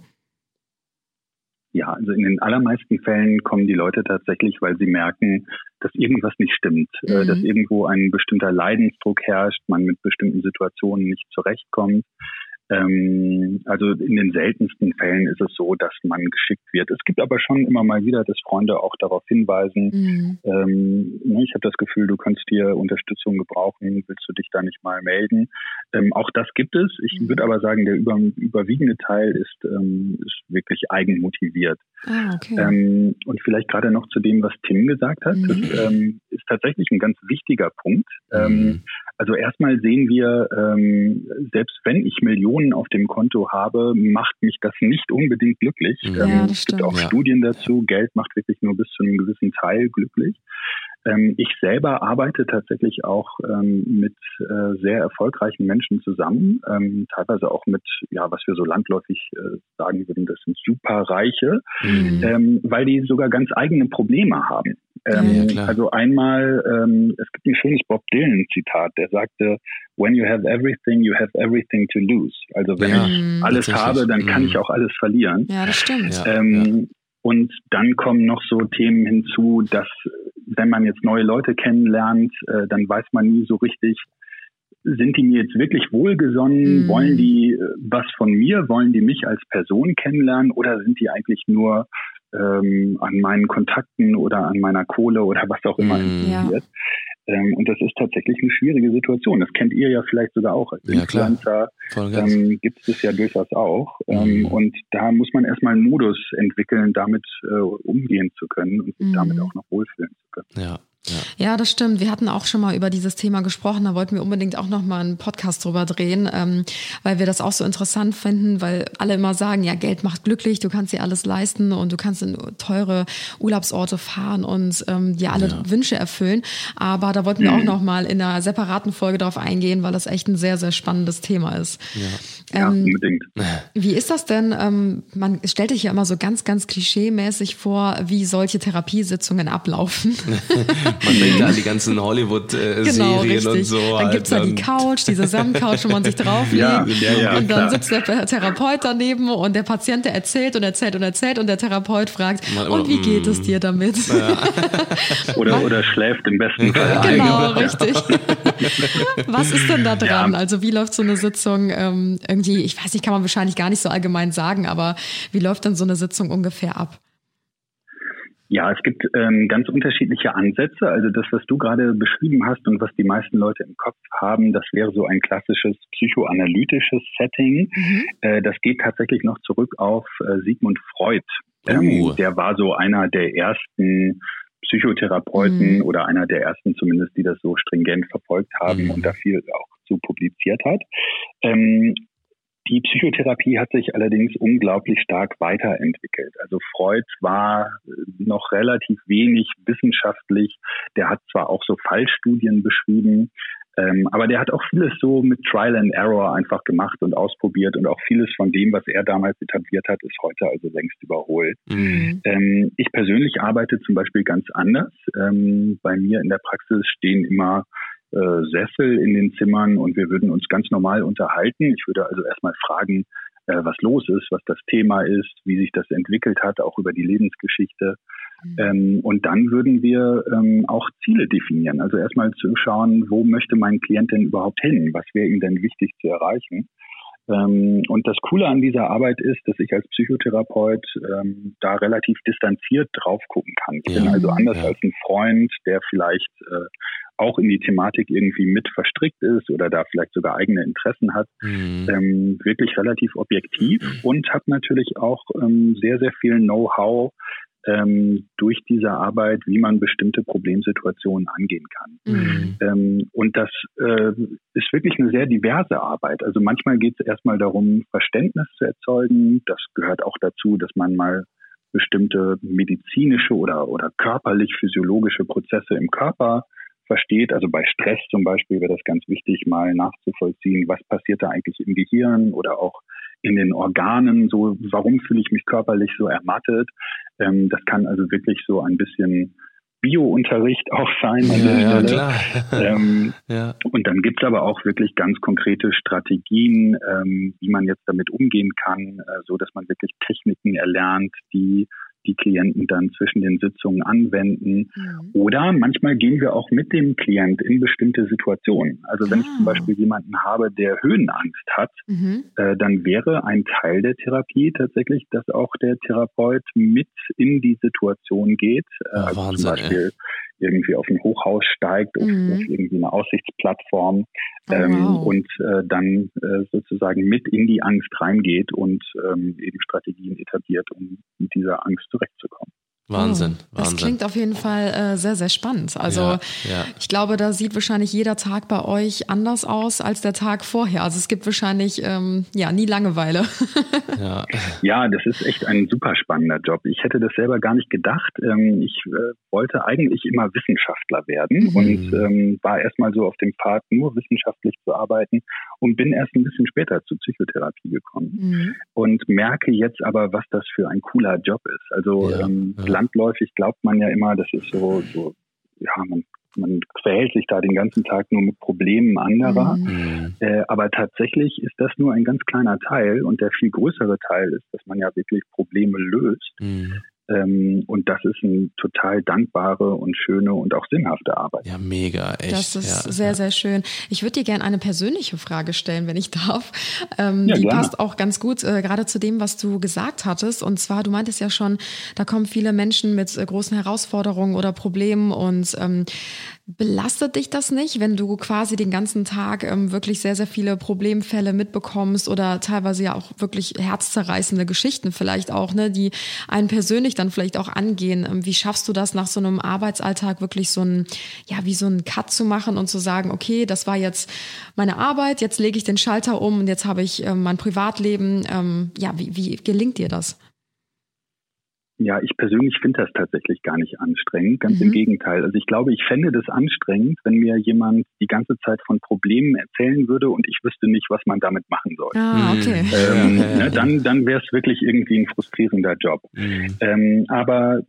Speaker 4: Ja, also in den allermeisten Fällen kommen die Leute tatsächlich, weil sie merken, dass irgendwas nicht stimmt, äh, mhm. dass irgendwo ein bestimmter Leidensdruck herrscht, man mit bestimmten Situationen nicht zurechtkommt. Ähm, also in den seltensten Fällen ist es so, dass man geschickt wird. Es gibt aber schon immer mal wieder, dass Freunde auch darauf hinweisen, mhm. ähm, ne, ich habe das Gefühl, du kannst hier Unterstützung gebrauchen, willst du dich da nicht mal melden? Ähm, auch das gibt es. Ich mhm. würde aber sagen, der über, überwiegende Teil ist, ähm, ist wirklich eigenmotiviert. Ah, okay. Ähm, und vielleicht gerade noch zu dem, was Tim gesagt hat, mhm. das ähm, ist tatsächlich ein ganz wichtiger Punkt. Also erstmal sehen wir, selbst wenn ich Millionen auf dem Konto habe, macht mich das nicht unbedingt glücklich.
Speaker 2: Ja, ähm,
Speaker 4: es gibt auch ja. Studien dazu, Geld macht wirklich nur bis zu einem gewissen Teil glücklich. Ähm, ich selber arbeite tatsächlich auch ähm, mit äh, sehr erfolgreichen Menschen zusammen, ähm, teilweise auch mit, ja, was wir so landläufig äh, sagen würden, das sind Superreiche, mhm. Ähm, weil die sogar ganz eigene Probleme haben. Ähm, ja, also einmal, ähm, es gibt ein schönes Bob Dylan-Zitat, der sagte, When you have everything, you have everything to lose. Also wenn ja, ich alles habe, dann kann mhm. ich auch alles verlieren.
Speaker 2: Ja, das stimmt.
Speaker 4: Ähm, und dann kommen noch so Themen hinzu, dass wenn man jetzt neue Leute kennenlernt, äh, dann weiß man nie so richtig, sind die mir jetzt wirklich wohlgesonnen? Mhm. Wollen die äh, was von mir? Wollen die mich als Person kennenlernen? Oder sind die eigentlich nur ähm, an meinen Kontakten oder an meiner Kohle oder was auch immer mhm. interessiert? Ja. Ähm, und das ist tatsächlich eine schwierige Situation. Das kennt ihr ja vielleicht sogar auch. Als ja, Influencer ähm, gibt es das ja durchaus auch. Ähm, mhm. Und da muss man erstmal einen Modus entwickeln, damit äh, umgehen zu können und sich mhm. damit auch noch wohlfühlen zu können.
Speaker 3: Ja.
Speaker 2: Ja. ja. das stimmt. Wir hatten auch schon mal über dieses Thema gesprochen. Da wollten wir unbedingt auch noch mal einen Podcast drüber drehen, ähm, weil wir das auch so interessant finden, weil alle immer sagen, ja, Geld macht glücklich, du kannst dir alles leisten und du kannst in teure Urlaubsorte fahren und ähm, dir alle ja. Wünsche erfüllen. Aber da wollten wir auch noch mal in einer separaten Folge darauf eingehen, weil das echt ein sehr, sehr spannendes Thema ist.
Speaker 4: Ja, ja ähm, unbedingt.
Speaker 2: Wie ist das denn? Ähm, man stellt sich ja immer so ganz, ganz klischee-mäßig vor, wie solche Therapiesitzungen ablaufen.
Speaker 3: Man denkt an die ganzen Hollywood-Serien genau, und so.
Speaker 2: Dann gibt's da die Couch, diese Samtcouch, wo man sich drauflegt. ja, ja, ja, und dann klar. sitzt der Therapeut daneben und der Patient, der erzählt und erzählt und erzählt und der Therapeut fragt, und wie geht es dir damit? Ja.
Speaker 4: oder, oder schläft im besten Fall
Speaker 2: Genau, richtig. Was ist denn da dran? Ja. Also wie läuft so eine Sitzung ähm, irgendwie, ich weiß nicht, kann man wahrscheinlich gar nicht so allgemein sagen, aber wie läuft denn so eine Sitzung ungefähr ab?
Speaker 4: Ja, es gibt ähm, ganz unterschiedliche Ansätze. Also das, was du gerade beschrieben hast und was die meisten Leute im Kopf haben, das wäre so ein klassisches psychoanalytisches Setting. Mhm. Äh, das geht tatsächlich noch zurück auf äh, Sigmund Freud. Ähm, oh. Der war so einer der ersten Psychotherapeuten mhm. oder einer der ersten zumindest, die das so stringent verfolgt haben mhm. und da viel auch zu publiziert hat. Ähm, die Psychotherapie hat sich allerdings unglaublich stark weiterentwickelt. Also Freud war noch relativ wenig wissenschaftlich. Der hat zwar auch so Fallstudien beschrieben, ähm, aber der hat auch vieles so mit Trial and Error einfach gemacht und ausprobiert und auch vieles von dem, was er damals etabliert hat, ist heute also längst überholt. Mhm. Ähm, ich persönlich arbeite zum Beispiel ganz anders. Ähm, bei mir in der Praxis stehen immer äh, Sessel in den Zimmern und wir würden uns ganz normal unterhalten. Ich würde also erstmal fragen, äh, was los ist, was das Thema ist, wie sich das entwickelt hat, auch über die Lebensgeschichte. Mhm. Ähm, und dann würden wir ähm, auch Ziele definieren. Also erstmal zu schauen, wo möchte mein Klient denn überhaupt hin? Was wäre ihm denn wichtig zu erreichen? Ähm, und das Coole an dieser Arbeit ist, dass ich als Psychotherapeut ähm, da relativ distanziert drauf gucken kann. Ich ja, bin also anders ja. als ein Freund, der vielleicht äh, auch in die Thematik irgendwie mit verstrickt ist oder da vielleicht sogar eigene Interessen hat, mhm. ähm, wirklich relativ objektiv und hat natürlich auch ähm, sehr, sehr viel Know-how ähm, durch diese Arbeit, wie man bestimmte Problemsituationen angehen kann. Mhm. Ähm, und das äh, ist wirklich eine sehr diverse Arbeit. Also manchmal geht es erstmal darum, Verständnis zu erzeugen. Das gehört auch dazu, dass man mal bestimmte medizinische oder, oder körperlich-physiologische Prozesse im Körper versteht. Also bei Stress zum Beispiel wäre das ganz wichtig, mal nachzuvollziehen, was passiert da eigentlich im Gehirn oder auch in den Organen, so warum fühle ich mich körperlich so ermattet. Ähm, das kann also wirklich so ein bisschen Bio-Unterricht auch sein an der ja, Stelle. Klar. Ähm, ja. Und dann gibt's aber auch wirklich ganz konkrete Strategien, ähm, wie man jetzt damit umgehen kann, äh, so dass man wirklich Techniken erlernt, die die Klienten dann zwischen den Sitzungen anwenden. Mhm. Oder manchmal gehen wir auch mit dem Klient in bestimmte Situationen. Also wenn ah. ich zum ah. Beispiel jemanden habe, der Höhenangst hat, mhm. äh, dann wäre ein Teil der Therapie tatsächlich, dass auch der Therapeut mit in die Situation geht. Äh, also Wahnsinn, zum Beispiel ey irgendwie auf ein Hochhaus steigt, auf, mhm. auf irgendwie eine Aussichtsplattform oh, ähm, wow. und äh, dann äh, sozusagen mit in die Angst reingeht und ähm, eben Strategien etabliert, um mit dieser Angst zurechtzukommen.
Speaker 3: Wahnsinn,
Speaker 2: oh,
Speaker 3: Wahnsinn.
Speaker 2: Das klingt auf jeden Fall äh, sehr, sehr spannend. Also ja, ja. ich glaube, da sieht wahrscheinlich jeder Tag bei euch anders aus als der Tag vorher. Also es gibt wahrscheinlich ähm, ja nie Langeweile.
Speaker 4: ja. ja, das ist echt ein super spannender Job. Ich hätte das selber gar nicht gedacht. Ähm, ich äh, wollte eigentlich immer Wissenschaftler werden mhm. und ähm, war erstmal so auf dem Pfad, nur wissenschaftlich zu arbeiten und bin erst ein bisschen später zur Psychotherapie gekommen. Mhm. Und merke jetzt aber, was das für ein cooler Job ist. Also ja, ähm, landläufig glaubt man ja immer, das ist so, so ja, man, man quält sich da den ganzen Tag nur mit Problemen anderer. Mhm. Äh, aber tatsächlich ist das nur ein ganz kleiner Teil und der viel größere Teil ist, dass man ja wirklich Probleme löst. Mhm. Ähm, und das ist eine total dankbare und schöne und auch sinnhafte Arbeit.
Speaker 3: Ja, mega, echt.
Speaker 2: Das ist
Speaker 3: ja,
Speaker 2: sehr, sehr schön. Ich würde dir gerne eine persönliche Frage stellen, wenn ich darf. Ähm, ja, die gerne. passt auch ganz gut äh, gerade zu dem, was du gesagt hattest. Und zwar, du meintest ja schon, da kommen viele Menschen mit äh, großen Herausforderungen oder Problemen und ähm, Belastet dich das nicht, wenn du quasi den ganzen Tag ähm, wirklich sehr, sehr viele Problemfälle mitbekommst oder teilweise ja auch wirklich herzzerreißende Geschichten vielleicht auch, ne, die einen persönlich dann vielleicht auch angehen? Ähm, wie schaffst du das nach so einem Arbeitsalltag wirklich so ein, ja, wie so ein Cut zu machen und zu sagen, okay, das war jetzt meine Arbeit, jetzt lege ich den Schalter um und jetzt habe ich ähm, mein Privatleben. Ähm, ja, wie, wie gelingt dir das?
Speaker 4: Ja, ich persönlich finde das tatsächlich gar nicht anstrengend. Ganz mhm. im Gegenteil. Also ich glaube, ich fände das anstrengend, wenn mir jemand die ganze Zeit von Problemen erzählen würde und ich wüsste nicht, was man damit machen soll.
Speaker 2: Ah, okay.
Speaker 4: Ähm, ja, ja, ne, dann dann wäre es wirklich irgendwie ein frustrierender Job. Mhm. Ähm, aber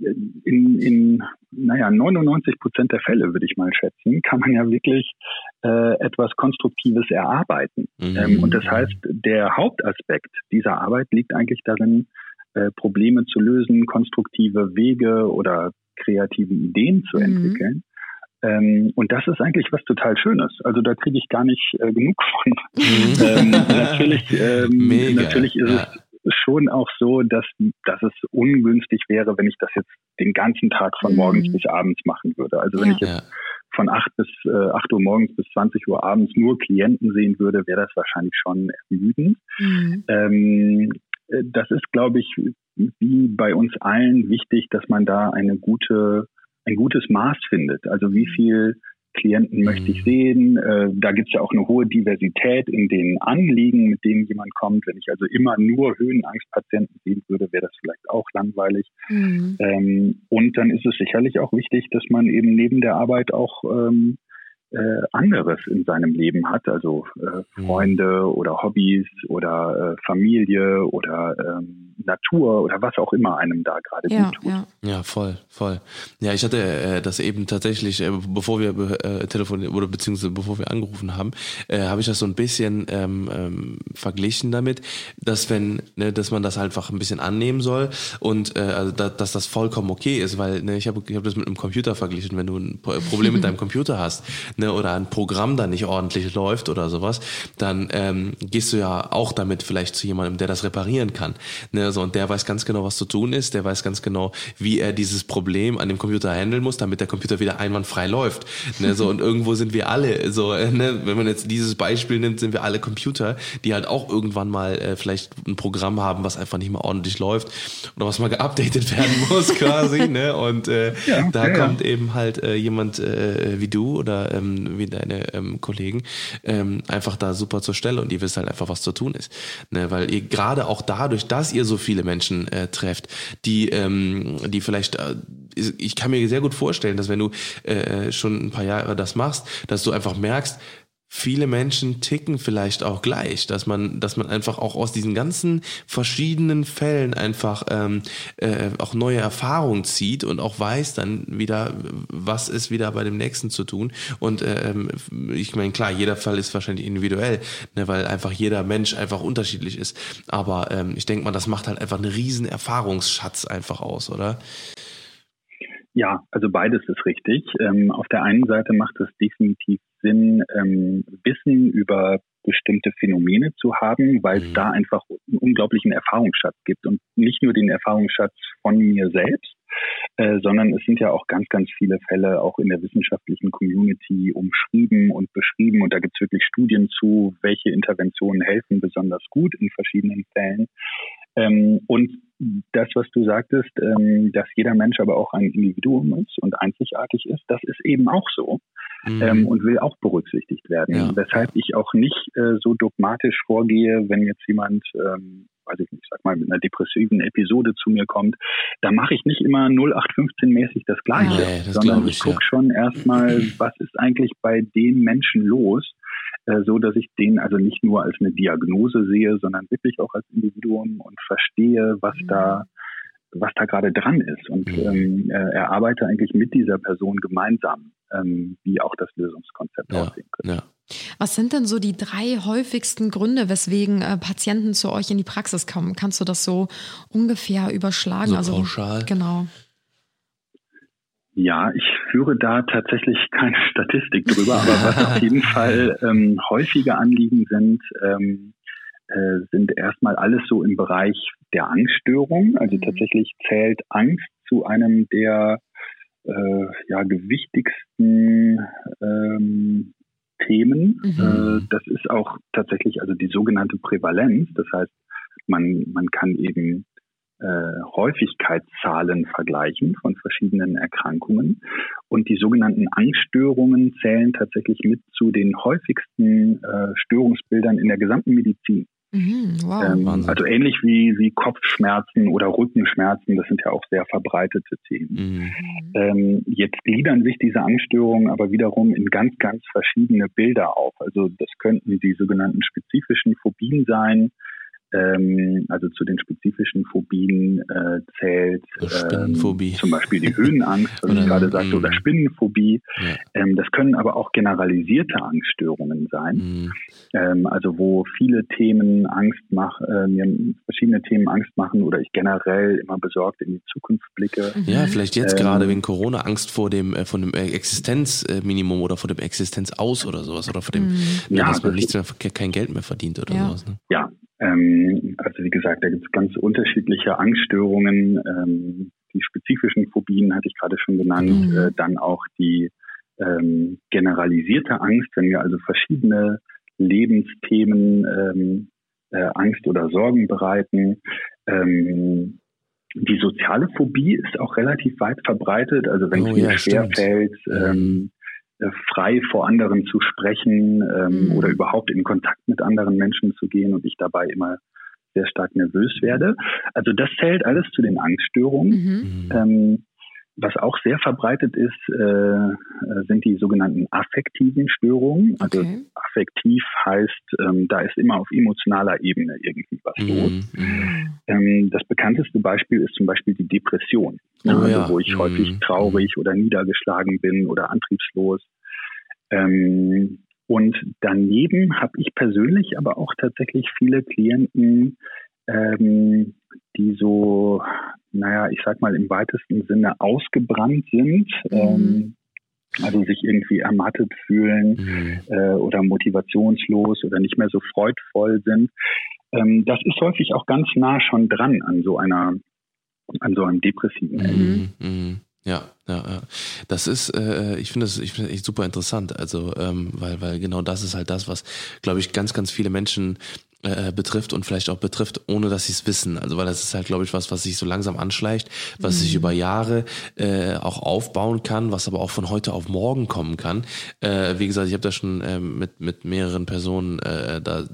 Speaker 4: in, in naja, 99 Prozent der Fälle, würde ich mal schätzen, kann man ja wirklich äh, etwas Konstruktives erarbeiten. Mhm. Ähm, und das heißt, der Hauptaspekt dieser Arbeit liegt eigentlich darin, äh, Probleme zu lösen, konstruktive Wege oder kreative Ideen zu mhm. entwickeln. Ähm, und das ist eigentlich was total Schönes. Also da kriege ich gar nicht äh, genug von. Mhm. ähm, natürlich, ähm, natürlich ist ja. es schon auch so, dass, dass es ungünstig wäre, wenn ich das jetzt den ganzen Tag von mhm. morgens bis abends machen würde. Also wenn ja. ich jetzt von 8 bis äh, 8 Uhr morgens bis 20 Uhr abends nur Klienten sehen würde, wäre das wahrscheinlich schon ermüdend. Mhm. Ähm, äh, das ist, glaube ich, wie bei uns allen wichtig, dass man da eine gute, ein gutes Maß findet. Also wie viel Klienten möchte ich mhm. sehen. Äh, da gibt es ja auch eine hohe Diversität in den Anliegen, mit denen jemand kommt. Wenn ich also immer nur Höhenangstpatienten sehen würde, wäre das vielleicht auch langweilig. Mhm. Ähm, und dann ist es sicherlich auch wichtig, dass man eben neben der Arbeit auch ähm, äh, anderes in seinem Leben hat, also äh, mhm. Freunde oder Hobbys oder äh, Familie oder ähm, Natur oder was auch immer einem da gerade ja, gut tut.
Speaker 3: Ja. ja, voll, voll. Ja, ich hatte äh, das eben tatsächlich, äh, bevor wir äh, telefoniert oder beziehungsweise bevor wir angerufen haben, äh, habe ich das so ein bisschen ähm, ähm, verglichen damit, dass wenn, ne, dass man das einfach ein bisschen annehmen soll und äh, also da, dass das vollkommen okay ist, weil ne, ich habe ich hab das mit einem Computer verglichen, wenn du ein Problem mit deinem Computer hast, ne, oder ein Programm da nicht ordentlich läuft oder sowas, dann ähm, gehst du ja auch damit vielleicht zu jemandem, der das reparieren kann. Ne, so, und der weiß ganz genau, was zu tun ist, der weiß ganz genau, wie er dieses Problem an dem Computer handeln muss, damit der Computer wieder einwandfrei läuft. Ne, so, und irgendwo sind wir alle, so, ne, wenn man jetzt dieses Beispiel nimmt, sind wir alle Computer, die halt auch irgendwann mal äh, vielleicht ein Programm haben, was einfach nicht mehr ordentlich läuft oder was mal geupdatet werden muss quasi. ne? Und äh, ja, da ja, kommt ja. eben halt äh, jemand äh, wie du oder ähm, ähm, wie deine ähm, Kollegen, ähm, einfach da super zur Stelle und ihr wisst halt einfach, was zu tun ist. Ne? Weil ihr gerade auch dadurch, dass ihr so viele Menschen äh, trefft, die, ähm, die vielleicht äh, ich kann mir sehr gut vorstellen, dass wenn du äh, schon ein paar Jahre das machst, dass du einfach merkst, viele Menschen ticken vielleicht auch gleich, dass man, dass man einfach auch aus diesen ganzen verschiedenen Fällen einfach ähm, äh, auch neue Erfahrungen zieht und auch weiß dann wieder, was ist wieder bei dem nächsten zu tun. Und äh, ähm, ich meine, klar, jeder Fall ist wahrscheinlich individuell, ne, weil einfach jeder Mensch einfach unterschiedlich ist. Aber ähm, ich denke mal, das macht halt einfach einen riesen Erfahrungsschatz einfach aus, oder?
Speaker 4: Ja, also beides ist richtig. Ähm, auf der einen Seite macht es definitiv Sinn, ähm, Wissen über bestimmte Phänomene zu haben, weil es mhm. da einfach einen unglaublichen Erfahrungsschatz gibt und nicht nur den Erfahrungsschatz von mir selbst, äh, sondern es sind ja auch ganz, ganz viele Fälle auch in der wissenschaftlichen Community umschrieben und beschrieben und da gibt es wirklich Studien zu, welche Interventionen helfen besonders gut in verschiedenen Fällen. Ähm, und das, was du sagtest, ähm, dass jeder Mensch aber auch ein Individuum ist und einzigartig ist, das ist eben auch so mhm. ähm, und will auch berücksichtigt werden. Ja. Weshalb ich auch nicht äh, so dogmatisch vorgehe, wenn jetzt jemand, ähm, weiß ich nicht, sag mal, mit einer depressiven Episode zu mir kommt, da mache ich nicht immer 0815-mäßig das Gleiche, nee, das sondern ich, ich gucke ja. schon erstmal, was ist eigentlich bei dem Menschen los, so dass ich den also nicht nur als eine Diagnose sehe, sondern wirklich auch als Individuum und verstehe, was mhm. da was da gerade dran ist und mhm. ähm, erarbeite eigentlich mit dieser Person gemeinsam, ähm, wie auch das Lösungskonzept ja, aussehen könnte. Ja.
Speaker 2: Was sind denn so die drei häufigsten Gründe, weswegen äh, Patienten zu euch in die Praxis kommen? Kannst du das so ungefähr überschlagen?
Speaker 3: So also pauschal.
Speaker 2: Genau.
Speaker 4: Ja, ich führe da tatsächlich keine Statistik drüber, aber was auf jeden Fall ähm, häufige Anliegen sind, ähm, äh, sind erstmal alles so im Bereich der Angststörung. Also mhm. tatsächlich zählt Angst zu einem der äh, ja, gewichtigsten ähm, Themen. Mhm. Äh, das ist auch tatsächlich also die sogenannte Prävalenz. Das heißt, man, man kann eben äh, Häufigkeitszahlen vergleichen von verschiedenen Erkrankungen. Und die sogenannten Angststörungen zählen tatsächlich mit zu den häufigsten äh, Störungsbildern in der gesamten Medizin. Mhm, wow, ähm, also ähnlich wie, wie Kopfschmerzen oder Rückenschmerzen, das sind ja auch sehr verbreitete Themen. Mhm. Ähm, jetzt gliedern sich diese Angststörungen aber wiederum in ganz, ganz verschiedene Bilder auf. Also das könnten die sogenannten spezifischen Phobien sein, ähm, also zu den spezifischen Phobien äh, zählt ähm, zum Beispiel die Höhenangst, was ich gerade sagte, oder mm. Spinnenphobie. Ja. Ähm, das können aber auch generalisierte Angststörungen sein. Mhm. Ähm, also wo viele Themen Angst machen, äh, mir verschiedene Themen Angst machen oder ich generell immer besorgt in die Zukunft blicke.
Speaker 3: Mhm. Ja, vielleicht jetzt gerade ähm, wegen Corona Angst vor dem äh, von dem Existenzminimum oder vor dem Existenzaus oder sowas oder vor dem, mhm. ja, dass man nichts mehr, kein Geld mehr verdient oder
Speaker 4: ja.
Speaker 3: sowas. Ne?
Speaker 4: Ja, ähm, also wie gesagt, da gibt es ganz unterschiedliche Angststörungen. Ähm, die spezifischen Phobien hatte ich gerade schon genannt. Mhm. Äh, dann auch die ähm, generalisierte Angst, wenn wir also verschiedene Lebensthemen ähm, äh, Angst oder Sorgen bereiten. Ähm, die soziale Phobie ist auch relativ weit verbreitet. Also wenn oh, es mir ja, schwerfällt, ähm, äh, frei vor anderen zu sprechen ähm, mhm. oder überhaupt in Kontakt mit anderen Menschen zu gehen und ich dabei immer sehr stark nervös werde. Also das zählt alles zu den Angststörungen. Mhm. Ähm, was auch sehr verbreitet ist, äh, sind die sogenannten affektiven Störungen. Also okay. affektiv heißt, ähm, da ist immer auf emotionaler Ebene irgendwie was mhm. los. Mhm. Ähm, das bekannteste Beispiel ist zum Beispiel die Depression, oh, also, ja. wo ich mhm. häufig traurig oder niedergeschlagen bin oder antriebslos. Ähm, und daneben habe ich persönlich aber auch tatsächlich viele Klienten, ähm, die so, naja, ich sag mal im weitesten Sinne ausgebrannt sind. Mhm. Ähm, also sich irgendwie ermattet fühlen mhm. äh, oder motivationslos oder nicht mehr so freudvoll sind. Ähm, das ist häufig auch ganz nah schon dran an so einer, an so einem depressiven
Speaker 3: mhm. mhm. Ja, ja, ja. Das ist, äh, ich finde das, ich finde echt super interessant. Also, ähm, weil, weil genau das ist halt das, was, glaube ich, ganz, ganz viele Menschen äh, betrifft und vielleicht auch betrifft, ohne dass sie es wissen. Also weil das ist halt, glaube ich, was, was sich so langsam anschleicht, was mhm. sich über Jahre äh, auch aufbauen kann, was aber auch von heute auf morgen kommen kann. Äh, wie gesagt, ich habe da schon äh, mit mit mehreren Personen äh, da,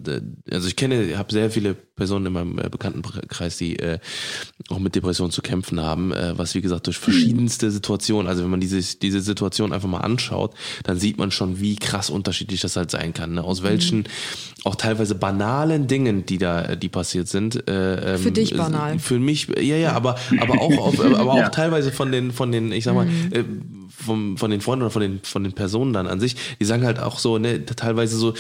Speaker 3: also ich kenne, habe sehr viele Personen in meinem äh, Bekanntenkreis, die äh, auch mit Depressionen zu kämpfen haben, äh, was wie gesagt durch verschiedenste Situationen, also wenn man diese diese Situation einfach mal anschaut, dann sieht man schon, wie krass unterschiedlich das halt sein kann. Ne? Aus welchen mhm. auch teilweise banalen Dingen, die da, die passiert sind.
Speaker 2: Äh, ähm, für dich banal.
Speaker 3: Für mich, ja, ja, aber, aber auch, auf, aber auch ja. teilweise von den, von den, ich sag mal, mhm. äh, vom, von den Freunden oder von den, von den Personen dann an sich, die sagen halt auch so, ne, teilweise so,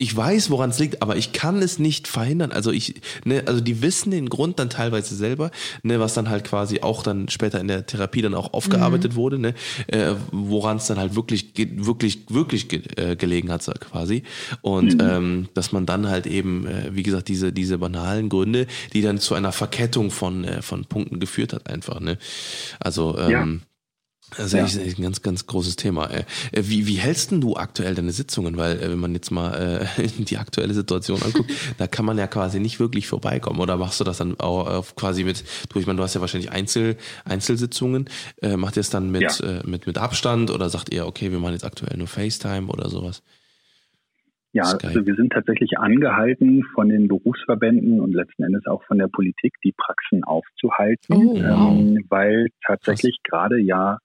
Speaker 3: ich weiß, woran es liegt, aber ich kann es nicht verhindern. Also ich, ne, also die wissen den Grund dann teilweise selber, ne, was dann halt quasi auch dann später in der Therapie dann auch aufgearbeitet mhm. wurde, ne, äh, woran es dann halt wirklich, wirklich, wirklich ge äh, gelegen hat, quasi. Und mhm. ähm, dass man dann halt eben, äh, wie gesagt, diese, diese banalen Gründe, die dann zu einer Verkettung von, äh, von Punkten geführt hat, einfach, ne. Also ähm. Das ist ja. eigentlich ein ganz, ganz großes Thema. Äh, wie, wie hältst denn du aktuell deine Sitzungen? Weil äh, wenn man jetzt mal äh, die aktuelle Situation anguckt, da kann man ja quasi nicht wirklich vorbeikommen. Oder machst du das dann auch quasi mit, du, ich meine, du hast ja wahrscheinlich Einzel, Einzelsitzungen. Macht ihr es dann mit, ja. mit, mit Abstand oder sagt ihr, okay, wir machen jetzt aktuell nur FaceTime oder sowas?
Speaker 4: Ja, also wir sind tatsächlich angehalten von den Berufsverbänden und letzten Endes auch von der Politik, die Praxen aufzuhalten, oh, wow. ähm, weil tatsächlich gerade ja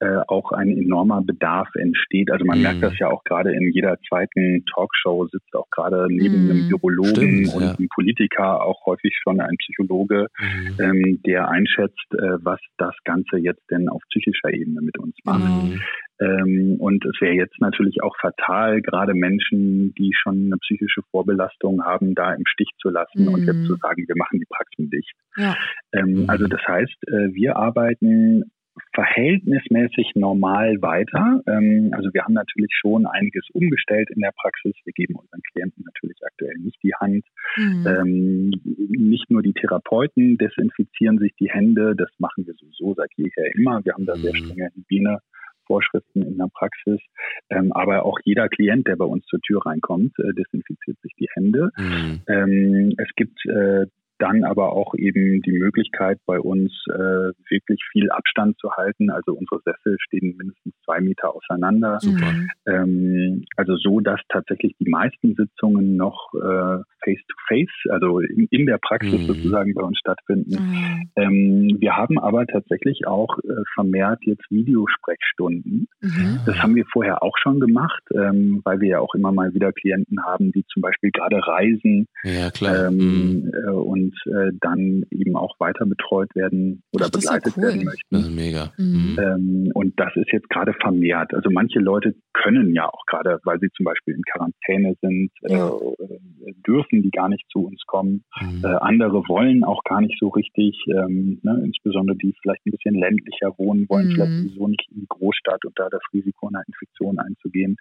Speaker 4: äh, auch ein enormer Bedarf entsteht. Also man mm. merkt das ja auch gerade in jeder zweiten Talkshow sitzt auch gerade neben mm. einem Virologen Stimmt, und ja. einem Politiker auch häufig schon ein Psychologe, mm. ähm, der einschätzt, äh, was das Ganze jetzt denn auf psychischer Ebene mit uns macht. Mhm. Ähm, und es wäre jetzt natürlich auch fatal, gerade Menschen, die schon eine psychische Vorbelastung haben, da im Stich zu lassen mhm. und jetzt zu sagen, wir machen die Praxen dicht. Ja. Ähm, mhm. Also das heißt, äh, wir arbeiten verhältnismäßig normal weiter. Ähm, also wir haben natürlich schon einiges umgestellt in der Praxis. Wir geben unseren Klienten natürlich aktuell nicht die Hand. Mhm. Ähm, nicht nur die Therapeuten desinfizieren sich die Hände, das machen wir sowieso seit jeher immer. Wir haben da sehr mhm. strenge Hygiene. Vorschriften in der Praxis. Ähm, aber auch jeder Klient, der bei uns zur Tür reinkommt, äh, desinfiziert sich die Hände. Mhm. Ähm, es gibt äh, dann aber auch eben die Möglichkeit bei uns äh, wirklich viel Abstand zu halten. Also unsere Sessel stehen mindestens zwei Meter auseinander. Super. Ähm, also so, dass tatsächlich die meisten Sitzungen noch äh, face to face, also in, in der Praxis mhm. sozusagen bei uns stattfinden. Mhm. Ähm, wir haben aber tatsächlich auch äh, vermehrt jetzt Videosprechstunden. Mhm. Das haben wir vorher auch schon gemacht, ähm, weil wir ja auch immer mal wieder Klienten haben, die zum Beispiel gerade reisen
Speaker 3: ja, klar.
Speaker 4: Ähm, mhm. äh, und und äh, dann eben auch weiter betreut werden oder Ach, begleitet cool. werden möchten.
Speaker 3: Das ist mega. Mhm.
Speaker 4: Ähm, und das ist jetzt gerade vermehrt. Also manche Leute können ja auch gerade, weil sie zum Beispiel in Quarantäne sind, äh, ja. äh, dürfen die gar nicht zu uns kommen. Mhm. Äh, andere wollen auch gar nicht so richtig, ähm, ne, insbesondere die vielleicht ein bisschen ländlicher wohnen, wollen mhm. vielleicht sowieso nicht in die Großstadt und da das Risiko einer Infektion einzugehen.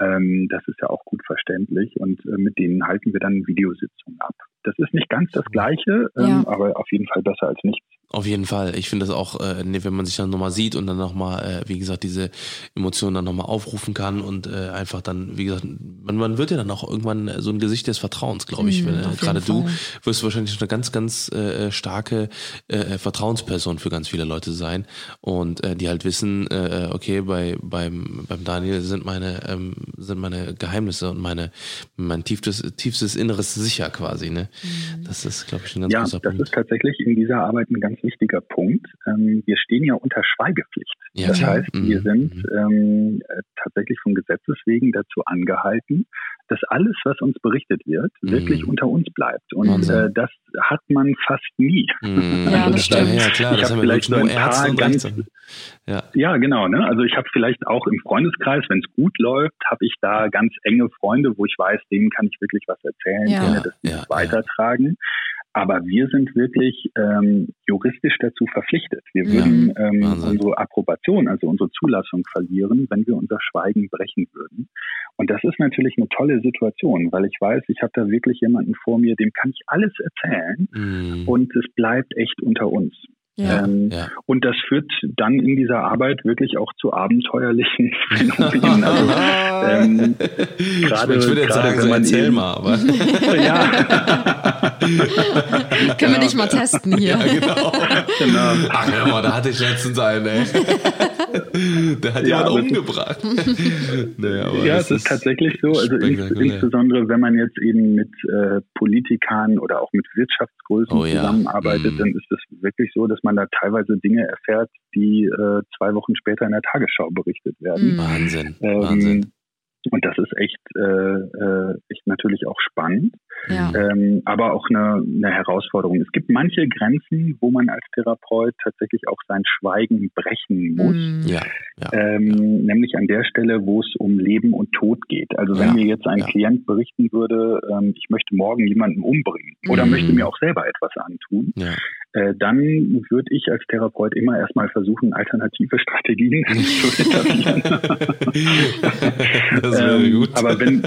Speaker 4: Ähm, das ist ja auch gut verständlich und äh, mit denen halten wir dann Videositzungen ab. Das ist nicht ganz das Gleiche, ähm, ja. aber auf jeden Fall besser als nichts.
Speaker 3: Auf jeden Fall. Ich finde das auch, äh, nee, wenn man sich dann nochmal sieht und dann nochmal, äh, wie gesagt, diese Emotionen dann nochmal aufrufen kann und äh, einfach dann, wie gesagt, man, man wird ja dann auch irgendwann so ein Gesicht des Vertrauens, glaube ich. Mhm, äh, Gerade du wirst wahrscheinlich eine ganz, ganz äh, starke äh, Vertrauensperson für ganz viele Leute sein und äh, die halt wissen, äh, okay, bei beim beim Daniel sind meine ähm, sind meine Geheimnisse und meine mein tiefstes tiefstes Inneres sicher quasi. Ne, mhm. das ist, glaube ich, ein ganz
Speaker 4: ja,
Speaker 3: großer
Speaker 4: Punkt. Ja, das ist tatsächlich in dieser Arbeit ein ganz wichtiger Punkt. Ähm, wir stehen ja unter Schweigepflicht. Ja, das klar. heißt, wir mhm. sind mhm. ähm, tatsächlich von Gesetzes wegen dazu angehalten, dass alles, was uns berichtet wird, mhm. wirklich unter uns bleibt. Und äh, das hat man fast nie.
Speaker 3: Mhm. Ja, das stimmt. Ja, klar, ich das haben vielleicht nur ein paar ganz,
Speaker 4: ja. ja, genau. Ne? Also ich habe vielleicht auch im Freundeskreis, wenn es gut läuft, habe ich da ganz enge Freunde, wo ich weiß, denen kann ich wirklich was erzählen, ja. denen das ja, weitertragen. Aber wir sind wirklich ähm, juristisch dazu verpflichtet. Wir würden ja, ähm, unsere Approbation, also unsere Zulassung verlieren, wenn wir unser Schweigen brechen würden. Und das ist natürlich eine tolle Situation, weil ich weiß, ich habe da wirklich jemanden vor mir, dem kann ich alles erzählen mhm. und es bleibt echt unter uns.
Speaker 2: Ja.
Speaker 4: Ähm,
Speaker 3: Ja.
Speaker 4: Und das führt dann in dieser Arbeit wirklich auch zu abenteuerlichen Phänomenen. Also, ähm,
Speaker 3: ich,
Speaker 4: gerade-
Speaker 3: ich würde jetzt
Speaker 4: gerade
Speaker 3: sagen,
Speaker 4: wenn
Speaker 3: so
Speaker 4: man
Speaker 3: erzähl
Speaker 4: eben-
Speaker 3: mal, aber
Speaker 4: ja,
Speaker 2: Können wir dich mal testen hier?
Speaker 3: ja, genau.
Speaker 4: genau.
Speaker 3: Ach hör mal, da hatte ich letztens einen, ey. Der hat
Speaker 4: Ja,
Speaker 3: jemand
Speaker 4: aber es ist-
Speaker 3: umgebracht. aber
Speaker 4: Ja,
Speaker 3: das
Speaker 4: es ist tatsächlich so. Also insbesondere wenn man jetzt eben mit äh, Politikern oder auch mit Wirtschaftsgrößen
Speaker 3: Oh ja.
Speaker 4: zusammenarbeitet,
Speaker 3: Mm.
Speaker 4: dann ist es wirklich so, dass man da teilweise Dinge erfährt, die äh, zwei Wochen später in der Tagesschau berichtet werden.
Speaker 2: Mhm.
Speaker 3: Wahnsinn,
Speaker 4: Ähm,
Speaker 3: Wahnsinn.
Speaker 4: Und das ist echt, äh, äh, echt natürlich auch spannend,
Speaker 2: Ja.
Speaker 4: ähm, aber auch eine, eine Herausforderung. Es gibt manche Grenzen, wo man als Therapeut tatsächlich auch sein Schweigen brechen muss.
Speaker 2: Mhm.
Speaker 3: Ja, ja.
Speaker 4: Ähm, Nämlich an der Stelle, wo es um Leben und Tod geht. Also wenn
Speaker 3: Ja,
Speaker 4: mir jetzt ein
Speaker 3: ja.
Speaker 4: Klient berichten würde, ähm, ich möchte morgen jemanden umbringen oder
Speaker 3: Mhm.
Speaker 4: möchte mir auch selber etwas antun,
Speaker 3: ja.
Speaker 4: Äh, dann würde ich als Therapeut immer erstmal versuchen, alternative Strategien zu etablieren.
Speaker 3: Das wäre
Speaker 4: Ähm,
Speaker 3: gut.
Speaker 4: Aber wenn,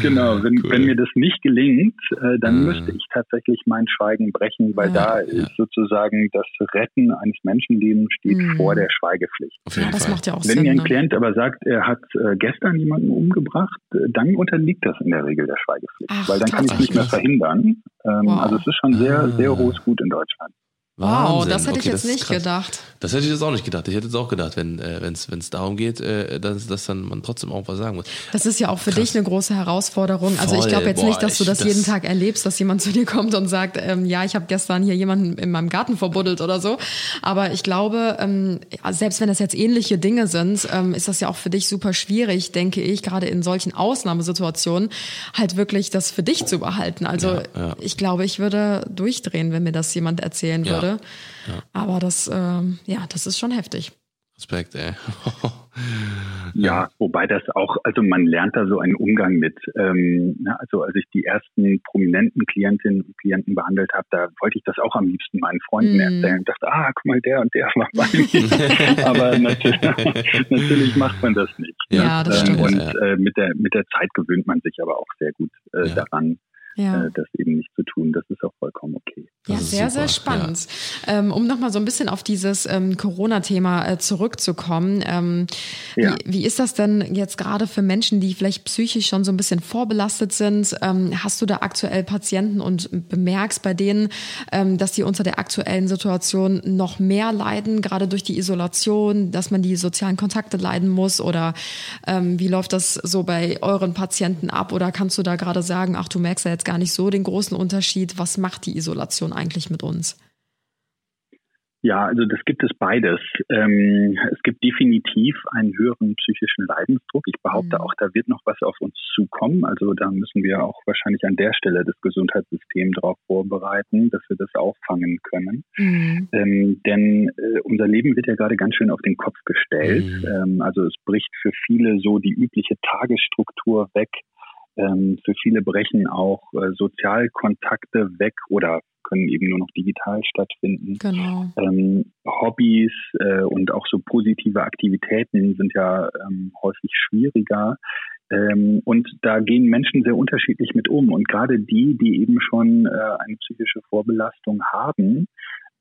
Speaker 4: genau, wenn,
Speaker 3: Cool.
Speaker 4: wenn mir das nicht gelingt, äh, dann
Speaker 3: Mhm.
Speaker 4: müsste ich tatsächlich mein Schweigen brechen, weil
Speaker 2: Ja,
Speaker 4: da
Speaker 3: ja.
Speaker 4: ist sozusagen das Retten eines Menschenlebens steht
Speaker 2: Mhm.
Speaker 4: vor der Schweigepflicht.
Speaker 2: Ja, das macht ja auch
Speaker 4: Wenn
Speaker 2: Sinn.
Speaker 4: mir ein
Speaker 2: Ne?
Speaker 4: Klient aber sagt, er hat äh, gestern jemanden umgebracht, dann unterliegt das in der Regel der Schweigepflicht,
Speaker 2: Ach,
Speaker 4: weil dann kann ich es nicht mehr verhindern. Ähm,
Speaker 2: Wow.
Speaker 4: Also es ist schon sehr,
Speaker 3: Ah.
Speaker 4: sehr hohes Gut in Deutschland.
Speaker 2: Wow,
Speaker 3: Wahnsinn.
Speaker 2: das hätte ich
Speaker 3: Okay,
Speaker 2: jetzt
Speaker 3: das ist
Speaker 2: nicht
Speaker 3: krass.
Speaker 2: gedacht.
Speaker 3: Das hätte ich jetzt auch nicht gedacht. Ich hätte jetzt auch gedacht, wenn äh, es darum geht, äh, dass, dass dann man trotzdem auch was sagen muss.
Speaker 2: Das ist ja auch für
Speaker 3: Krass.
Speaker 2: dich eine große Herausforderung. Also ich
Speaker 3: Voll,
Speaker 2: glaube jetzt
Speaker 3: boah,
Speaker 2: nicht, dass du
Speaker 3: ich-
Speaker 2: das,
Speaker 3: das-
Speaker 2: jeden Tag erlebst, dass jemand zu dir kommt und sagt, ähm, ja, ich habe gestern hier jemanden in meinem Garten verbuddelt oder so. Aber ich glaube, ähm, selbst wenn das jetzt ähnliche Dinge sind, ähm, ist das ja auch für dich super schwierig, denke ich, gerade in solchen Ausnahmesituationen, halt wirklich das für dich zu behalten. Also
Speaker 3: Ja, ja.
Speaker 2: ich glaube, ich würde durchdrehen, wenn mir das jemand erzählen
Speaker 3: Ja,
Speaker 2: würde. Aber das, ähm, ja, das ist schon heftig.
Speaker 3: Respekt, ey.
Speaker 4: Ja, wobei das auch, also man lernt da so einen Umgang mit. Ähm, also als ich die ersten prominenten Klientinnen und Klienten behandelt habe, da wollte ich das auch am liebsten meinen Freunden
Speaker 2: Mhm.
Speaker 4: erzählen. Ich dachte, ah, guck mal, der und der war bei mir. Aber natürlich, natürlich macht man das nicht.
Speaker 2: Ja, das
Speaker 4: Ähm,
Speaker 2: stimmt.
Speaker 4: Und
Speaker 3: Ja.
Speaker 4: äh, mit, der, mit der Zeit gewöhnt man sich aber auch sehr gut äh,
Speaker 3: Ja.
Speaker 4: daran,
Speaker 2: Ja.
Speaker 4: äh, das eben nicht zu tun. Das ist auch vollkommen okay.
Speaker 2: Ja, sehr,
Speaker 3: super,
Speaker 2: sehr spannend. Ähm, um nochmal so ein bisschen auf dieses ähm, Corona-Thema äh, zurückzukommen. Ähm,
Speaker 4: Ja.
Speaker 2: wie, wie ist das denn jetzt gerade für Menschen, die vielleicht psychisch schon so ein bisschen vorbelastet sind? Ähm, hast du da aktuell Patienten und bemerkst bei denen, ähm, dass die unter der aktuellen Situation noch mehr leiden, gerade durch die Isolation, dass man die sozialen Kontakte leiden muss? Oder ähm, wie läuft das so bei euren Patienten ab? Oder kannst du da gerade sagen, ach, du merkst ja jetzt gar nicht so den großen Unterschied. Was macht die Isolation eigentlich mit uns?
Speaker 4: Ja, also das gibt es beides. Ähm, es gibt definitiv einen höheren psychischen Leidensdruck. Ich behaupte
Speaker 2: Mhm.
Speaker 4: auch, da wird noch was auf uns zukommen. Also da müssen wir auch wahrscheinlich an der Stelle das Gesundheitssystem darauf vorbereiten, dass wir das auffangen können.
Speaker 2: Mhm.
Speaker 4: Ähm, denn äh, unser Leben wird ja gerade ganz schön auf den Kopf gestellt.
Speaker 3: Mhm.
Speaker 4: Ähm, also es bricht für viele so die übliche Tagesstruktur weg. Ähm, für viele brechen auch äh, Sozialkontakte weg oder können eben nur noch digital stattfinden.
Speaker 2: Genau.
Speaker 4: Ähm, Hobbys äh, und auch so positive Aktivitäten sind ja ähm, häufig schwieriger. Ähm, und da gehen Menschen sehr unterschiedlich mit um. Und gerade die, die eben schon äh, eine psychische Vorbelastung haben,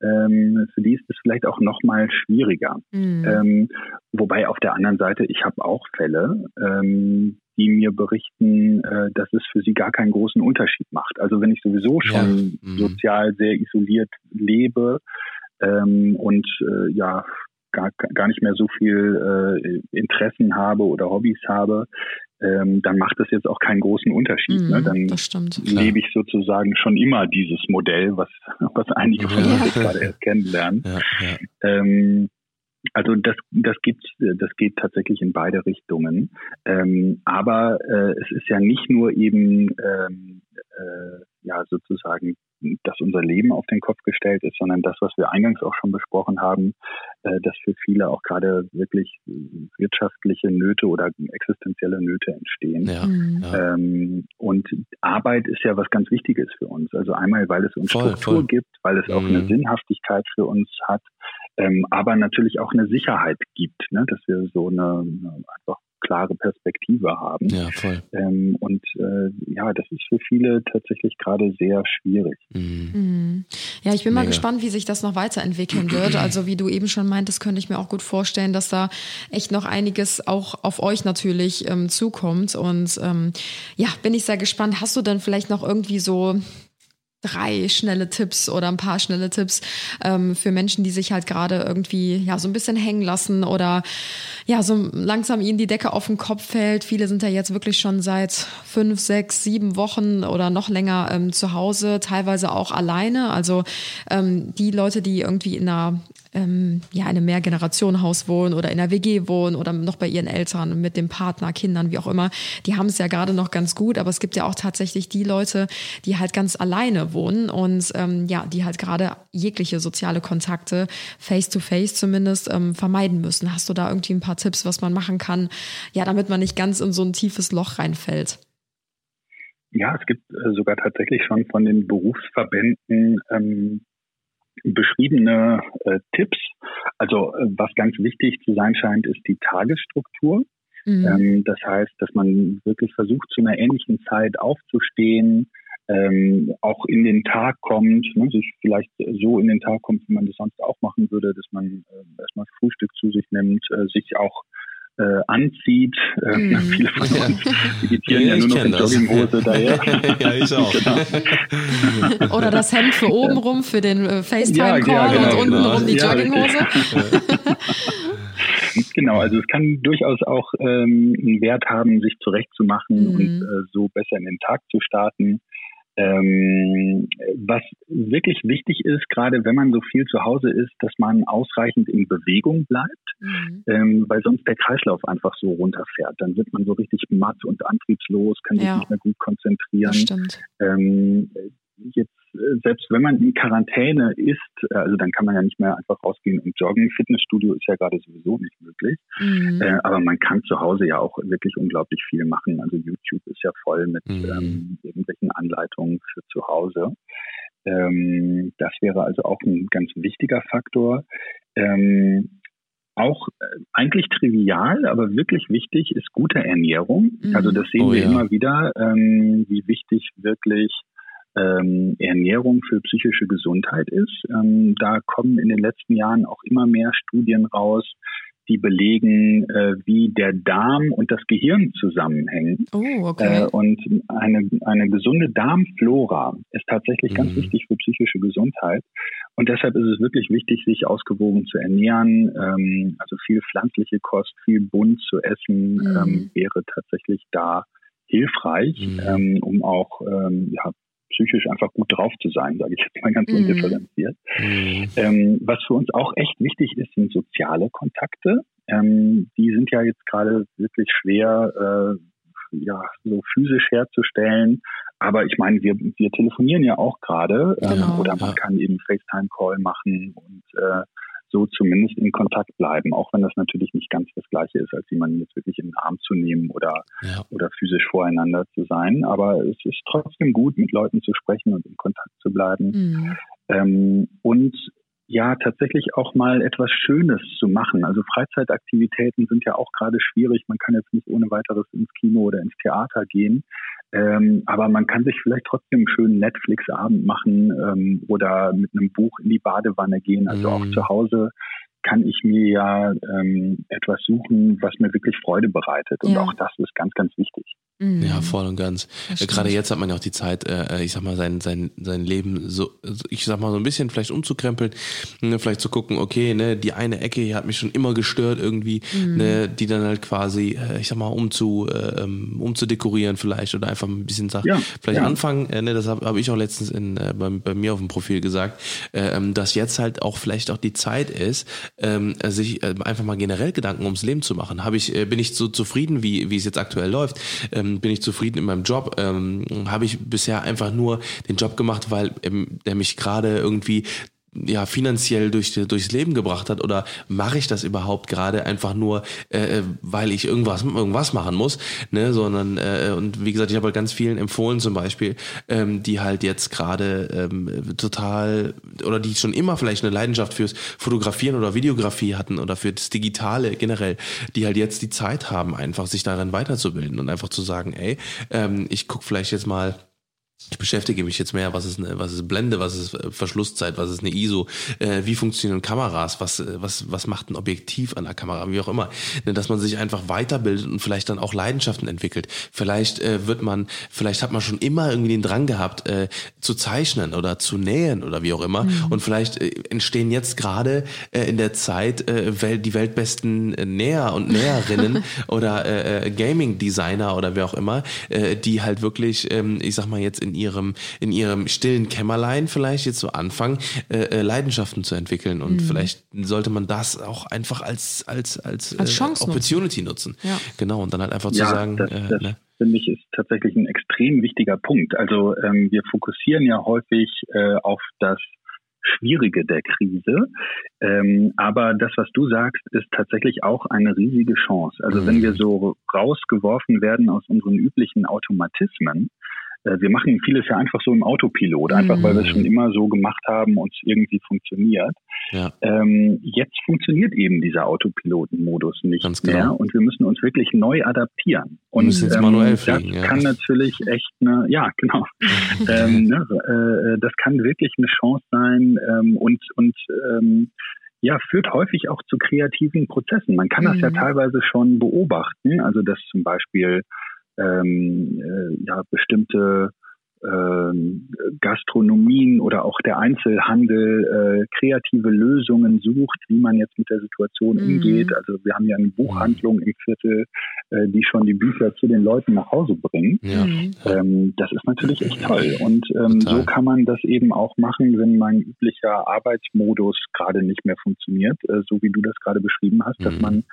Speaker 4: ähm, für die ist es vielleicht auch noch mal schwieriger.
Speaker 2: Mhm.
Speaker 4: Ähm, wobei auf der anderen Seite, ich habe auch Fälle, ähm, die mir berichten, äh, dass es für sie gar keinen großen Unterschied macht. Also wenn ich sowieso schon
Speaker 3: Ja, mhm.
Speaker 4: sozial sehr isoliert lebe ähm, und äh, ja gar, gar nicht mehr so viel äh, Interessen habe oder Hobbys habe, ähm, dann macht das jetzt auch keinen großen Unterschied.
Speaker 2: Mhm,
Speaker 4: ne? Dann
Speaker 2: das stimmt.
Speaker 3: Klar.
Speaker 4: lebe ich sozusagen schon immer dieses Modell, was, was einige von uns jetzt gerade erst kennenlernen.
Speaker 3: Ja, ja.
Speaker 4: Ähm, also das, das geht, das geht tatsächlich in beide Richtungen. Ähm, aber äh, es ist ja nicht nur eben ähm, äh, ja sozusagen, dass unser Leben auf den Kopf gestellt ist, sondern das, was wir eingangs auch schon besprochen haben, äh, dass für viele auch gerade wirklich wirtschaftliche Nöte oder existenzielle Nöte entstehen.
Speaker 3: ja,
Speaker 2: Mhm.
Speaker 3: ja.
Speaker 4: Ähm, und Arbeit ist ja was ganz Wichtiges für uns. Also einmal, weil es uns
Speaker 3: Voll,
Speaker 4: Struktur
Speaker 3: voll.
Speaker 4: gibt, weil es auch
Speaker 3: Mhm.
Speaker 4: eine Sinnhaftigkeit für uns hat, ähm, aber natürlich auch eine Sicherheit gibt, ne? dass wir so eine, eine einfach klare Perspektive haben.
Speaker 3: Ja, voll.
Speaker 4: Ähm, und äh, ja, das ist für viele tatsächlich gerade sehr schwierig.
Speaker 2: Mhm. Ja, ich bin Mega. mal gespannt, wie sich das noch weiterentwickeln wird. Also wie du eben schon meintest, könnte ich mir auch gut vorstellen, dass da echt noch einiges auch auf euch natürlich ähm, zukommt. Und ähm, ja, bin ich sehr gespannt. Hast du denn vielleicht noch irgendwie so drei schnelle Tipps oder ein paar schnelle Tipps ähm, für Menschen, die sich halt gerade irgendwie ja so ein bisschen hängen lassen oder ja so langsam ihnen die Decke auf den Kopf fällt. Viele sind ja jetzt wirklich schon seit fünf, sechs, sieben Wochen oder noch länger ähm, zu Hause, teilweise auch alleine. Also ähm, die Leute, die irgendwie in einer ähm, ja, in einem Mehrgenerationenhaus wohnen oder in einer WG wohnen oder noch bei ihren Eltern mit dem Partner, Kindern, wie auch immer, die haben es ja gerade noch ganz gut, aber es gibt ja auch tatsächlich die Leute, die halt ganz alleine wohnen und ähm, ja, die halt gerade jegliche soziale Kontakte, face to face zumindest, ähm, vermeiden müssen. Hast du da irgendwie ein paar Tipps, was man machen kann, ja, damit man nicht ganz in so ein tiefes Loch reinfällt?
Speaker 4: Ja, es gibt äh, sogar tatsächlich schon von den Berufsverbänden ähm, beschriebene äh, Tipps. Also äh, was ganz wichtig zu sein scheint, ist die Tagesstruktur. Mhm. Ähm, das heißt, dass man wirklich versucht, zu einer ähnlichen Zeit aufzustehen, ähm, auch in den Tag kommt, ne, sich vielleicht so in den Tag kommt, wie man das sonst auch machen würde, dass man äh, erstmal Frühstück zu sich nimmt, äh, sich auch äh, anzieht. Äh, mm. Viele von uns
Speaker 3: meditieren ja, ja nur noch in Jogginghose daher. ja, ich auch.
Speaker 2: Genau. Oder das Hemd für oben rum für den äh, FaceTime-Call ja, genau, und unten genau. rum die Jogginghose.
Speaker 4: genau, also es kann durchaus auch ähm, einen Wert haben, sich zurechtzumachen mm. und äh, so besser in den Tag zu starten. Ähm, was wirklich wichtig ist, gerade wenn man so viel zu Hause ist, dass man ausreichend in Bewegung bleibt, mhm. ähm, weil sonst der Kreislauf einfach so runterfährt. Dann wird man so richtig matt und antriebslos, kann sich ja. nicht mehr gut konzentrieren. Ähm, jetzt selbst wenn man in Quarantäne ist, äh, also dann kann man ja nicht mehr einfach rausgehen und joggen. Fitnessstudio ist ja gerade sowieso nicht möglich. Mhm. Äh, aber man kann zu Hause ja auch wirklich unglaublich viel machen. Also YouTube ist ja voll mit mhm. ähm, irgendwelchen Anleitungen für zu Hause. Ähm, das wäre also auch ein ganz wichtiger Faktor. Ähm, auch äh, eigentlich trivial, aber wirklich wichtig ist gute Ernährung. Mhm. Also das sehen oh, wir ja. immer wieder, ähm, wie wichtig wirklich ähm, Ernährung für psychische Gesundheit ist. Ähm, da kommen in den letzten Jahren auch immer mehr Studien raus, die belegen, äh, wie der Darm und das Gehirn zusammenhängen.
Speaker 2: Oh, okay.
Speaker 4: Äh, und eine, eine gesunde Darmflora ist tatsächlich mhm. ganz wichtig für psychische Gesundheit. Und deshalb ist es wirklich wichtig, sich ausgewogen zu ernähren. Ähm, also viel pflanzliche Kost, viel bunt zu essen mhm. ähm, wäre tatsächlich da hilfreich, mhm. ähm, um auch ähm, ja, psychisch einfach gut drauf zu sein, sage ich jetzt mal ganz mhm. undifferenziert. Mhm. Ähm, was für uns auch echt wichtig ist, sind soziale Kontakte. Ähm, die sind ja jetzt gerade wirklich schwer, äh, ja, so physisch herzustellen. Aber ich meine, wir, wir telefonieren ja auch gerade ähm, genau. oder man kann eben FaceTime-Call machen und äh, so zumindest in Kontakt bleiben, auch wenn das natürlich nicht ganz das Gleiche ist, als jemanden jetzt wirklich in den Arm zu nehmen oder, ja. oder physisch voreinander zu sein. Aber es ist trotzdem gut, mit Leuten zu sprechen und in Kontakt zu bleiben. Mhm. Ähm, und ja, tatsächlich auch mal etwas Schönes zu machen. Also Freizeitaktivitäten sind ja auch gerade schwierig. Man kann jetzt nicht ohne weiteres ins Kino oder ins Theater gehen. Ähm, aber man kann sich vielleicht trotzdem einen schönen Netflix-Abend machen ähm, oder mit einem Buch in die Badewanne gehen. Also mhm. auch zu Hause kann ich mir ja ähm, etwas suchen, was mir wirklich Freude bereitet. Und ja. auch das ist ganz, ganz wichtig.
Speaker 3: Mhm. Ja, voll und ganz. Äh, gerade jetzt hat man ja auch die Zeit, äh, ich sag mal, sein, sein, sein Leben so, ich sag mal, so ein bisschen vielleicht umzukrempeln, ne, vielleicht zu gucken, okay, ne, die eine Ecke hier hat mich schon immer gestört irgendwie, mhm. ne, die dann halt quasi, äh, ich sag mal, um zu, äh, umzudekorieren vielleicht oder einfach ein bisschen Sachen, ja, vielleicht ja. anfangen, äh, ne, das habe hab ich auch letztens in, äh, bei, bei mir auf dem Profil gesagt, äh, ähm, dass jetzt halt auch vielleicht auch die Zeit ist, ähm, sich äh, einfach mal generell Gedanken ums Leben zu machen. Habe ich, äh, bin ich so zufrieden, wie, wie es jetzt aktuell läuft? Ähm, bin ich zufrieden in meinem Job? Ähm, Habe ich bisher einfach nur den Job gemacht, weil ähm, der mich gerade irgendwie ja finanziell durch, durchs Leben gebracht hat? Oder mache ich das überhaupt gerade einfach nur, äh, weil ich irgendwas irgendwas machen muss, ne, sondern äh, und wie gesagt, ich habe halt ganz vielen empfohlen zum Beispiel, ähm, die halt jetzt gerade ähm, total oder die schon immer vielleicht eine Leidenschaft fürs Fotografieren oder Videografie hatten oder für das Digitale generell, die halt jetzt die Zeit haben, einfach sich darin weiterzubilden und einfach zu sagen, ey, ähm, ich guck vielleicht jetzt mal ich beschäftige mich jetzt mehr, was ist eine, was ist Blende, was ist äh, Verschlusszeit, was ist eine ISO, äh, wie funktionieren Kameras, was, äh, was, was macht ein Objektiv an der Kamera, wie auch immer. Ne, dass man sich einfach weiterbildet und vielleicht dann auch Leidenschaften entwickelt. Vielleicht äh, wird man, vielleicht hat man schon immer irgendwie den Drang gehabt, äh, zu zeichnen oder zu nähen oder wie auch immer. Mhm. Und vielleicht äh, entstehen jetzt gerade äh, in der Zeit äh, Welt, die weltbesten äh, Näher und Näherinnen oder äh, Gaming-Designer oder wer auch immer, äh, die halt wirklich, ähm, ich sag mal jetzt in ihrem, in ihrem stillen Kämmerlein vielleicht jetzt so anfangen, äh, äh, Leidenschaften zu entwickeln. Und mhm. vielleicht sollte man das auch einfach als, als, als,
Speaker 2: als Chance
Speaker 3: äh, Opportunity nutzen. nutzen.
Speaker 2: Ja.
Speaker 3: Genau, und dann halt einfach ja, zu sagen,
Speaker 4: das, äh, das ne? finde ich ist tatsächlich ein extrem wichtiger Punkt. Also ähm, wir fokussieren ja häufig äh, auf das Schwierige der Krise. Ähm, aber das, was du sagst, ist tatsächlich auch eine riesige Chance. Also mhm. wenn wir so rausgeworfen werden aus unseren üblichen Automatismen, äh, wir machen vieles ja einfach so im Autopilot, einfach mhm. weil wir es schon immer so gemacht haben und es irgendwie funktioniert. Ja. Ähm, jetzt funktioniert eben dieser Autopilotenmodus nicht Ganz genau. mehr und wir müssen uns wirklich neu adaptieren. Und
Speaker 3: ähm, manuell fliegen,
Speaker 4: das ja. kann natürlich echt eine, ja genau, ähm, ne, äh, das kann wirklich eine Chance sein ähm, und und ähm, ja, führt häufig auch zu kreativen Prozessen. Man kann das ja mhm. teilweise schon beobachten, also dass zum Beispiel ähm, äh, ja, bestimmte ähm, Gastronomien oder auch der Einzelhandel äh, kreative Lösungen sucht, wie man jetzt mit der Situation mhm. umgeht. Also wir haben ja eine Buchhandlung im Viertel, äh, die schon die Bücher zu den Leuten nach Hause bringt. Ja. Mhm. Ähm, das ist natürlich echt toll. Und ähm, so kann man das eben auch machen, wenn mein üblicher Arbeitsmodus gerade nicht mehr funktioniert, äh, so wie du das gerade beschrieben hast, mhm. dass man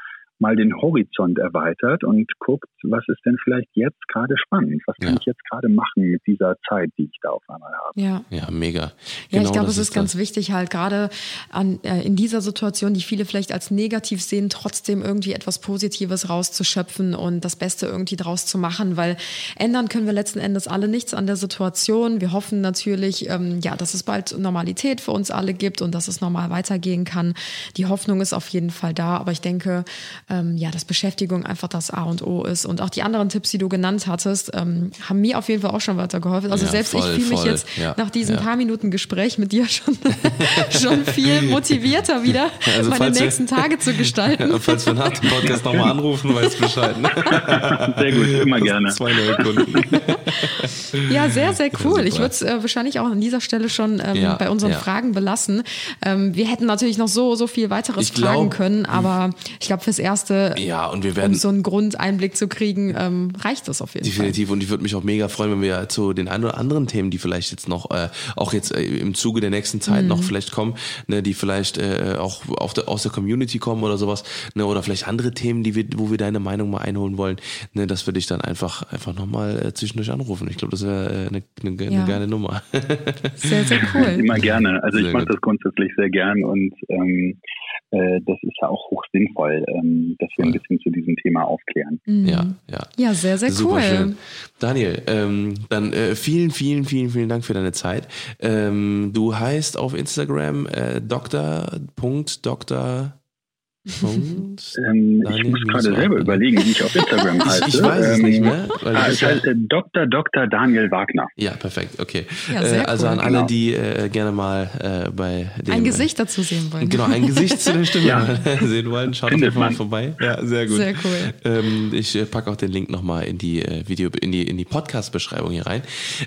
Speaker 4: mal den Horizont erweitert und guckt, was ist denn vielleicht jetzt gerade spannend? Was kann ja. ich jetzt gerade machen mit dieser Zeit, die ich da auf einmal habe?
Speaker 3: Ja, ja mega. Ja,
Speaker 2: genau ich glaube, es ist, ist ganz wichtig, halt gerade an, äh, in dieser Situation, die viele vielleicht als negativ sehen, trotzdem irgendwie etwas Positives rauszuschöpfen und das Beste irgendwie draus zu machen, weil ändern können wir letzten Endes alle nichts an der Situation. Wir hoffen natürlich, ähm, ja, dass es bald Normalität für uns alle gibt und dass es normal weitergehen kann. Die Hoffnung ist auf jeden Fall da, aber ich denke, ähm, ja, dass Beschäftigung einfach das A und O ist. Und auch die anderen Tipps, die du genannt hattest, ähm, haben mir auf jeden Fall auch schon weitergeholfen. Also ja, selbst voll, ich fühle mich jetzt ja, nach diesen ja. paar Minuten Gespräch mit dir schon, schon viel motivierter wieder, also meine nächsten wir, Tage zu gestalten.
Speaker 3: falls wir nach dem Podcast nochmal anrufen, weißt du Bescheid. Ne?
Speaker 4: Sehr gut, immer gerne.
Speaker 3: Zwei neue Kunden.
Speaker 2: ja, sehr, sehr cool. Ich würde es äh, wahrscheinlich auch an dieser Stelle schon ähm, bei unseren Fragen belassen. Ähm, wir hätten natürlich noch so, so viel weiteres ich fragen glaub, können, aber ich glaube, fürs Erste erste,
Speaker 3: ja, und wir werden,
Speaker 2: um so einen Grundeinblick zu kriegen, ähm, reicht das auf jeden
Speaker 3: definitiv.
Speaker 2: Fall.
Speaker 3: Definitiv. Und ich würde mich auch mega freuen, wenn wir zu den ein oder anderen Themen, die vielleicht jetzt noch, äh, auch jetzt äh, im Zuge der nächsten Zeit mhm. noch vielleicht kommen, ne, die vielleicht äh, auch auf der, aus der Community kommen oder sowas, ne, oder vielleicht andere Themen, die wir, wo wir deine Meinung mal einholen wollen, ne, dass wir dich dann einfach, einfach nochmal äh, zwischendurch anrufen. Ich glaube, das wäre äh, eine, eine, ja. geile Nummer.
Speaker 2: sehr, sehr cool.
Speaker 4: Immer gerne. Also sehr ich mache das grundsätzlich sehr gern und ähm, äh, das ist ja auch hoch sinnvoll, ähm, dass wir ein bisschen zu diesem Thema aufklären.
Speaker 3: Mhm. Ja, ja.
Speaker 2: Ja, sehr, sehr Super cool. Schön.
Speaker 3: Daniel, ähm, dann äh, vielen, vielen, vielen, vielen Dank für deine Zeit. Ähm, du heißt auf Instagram äh, Dr.
Speaker 4: Ähm, ich muss gerade selber überlegen, wie ich auf Instagram heiße.
Speaker 3: Ich, ich weiß es nicht mehr.
Speaker 4: Weil ah, es heißt äh, Dr. Dr. Daniel Wagner.
Speaker 3: Ja, perfekt, okay. Ja, äh, also cool, an alle, genau. die äh, gerne mal äh, bei dem...
Speaker 2: Ein Gesicht dazu sehen wollen.
Speaker 3: Genau, ein Gesicht zu der Stimme ja. sehen wollen. Schaut einfach mal vorbei. Ja, sehr gut.
Speaker 2: Sehr cool.
Speaker 3: Ähm, ich äh, packe auch den Link nochmal in die äh, Video, in die, in die Podcast-Beschreibung hier rein.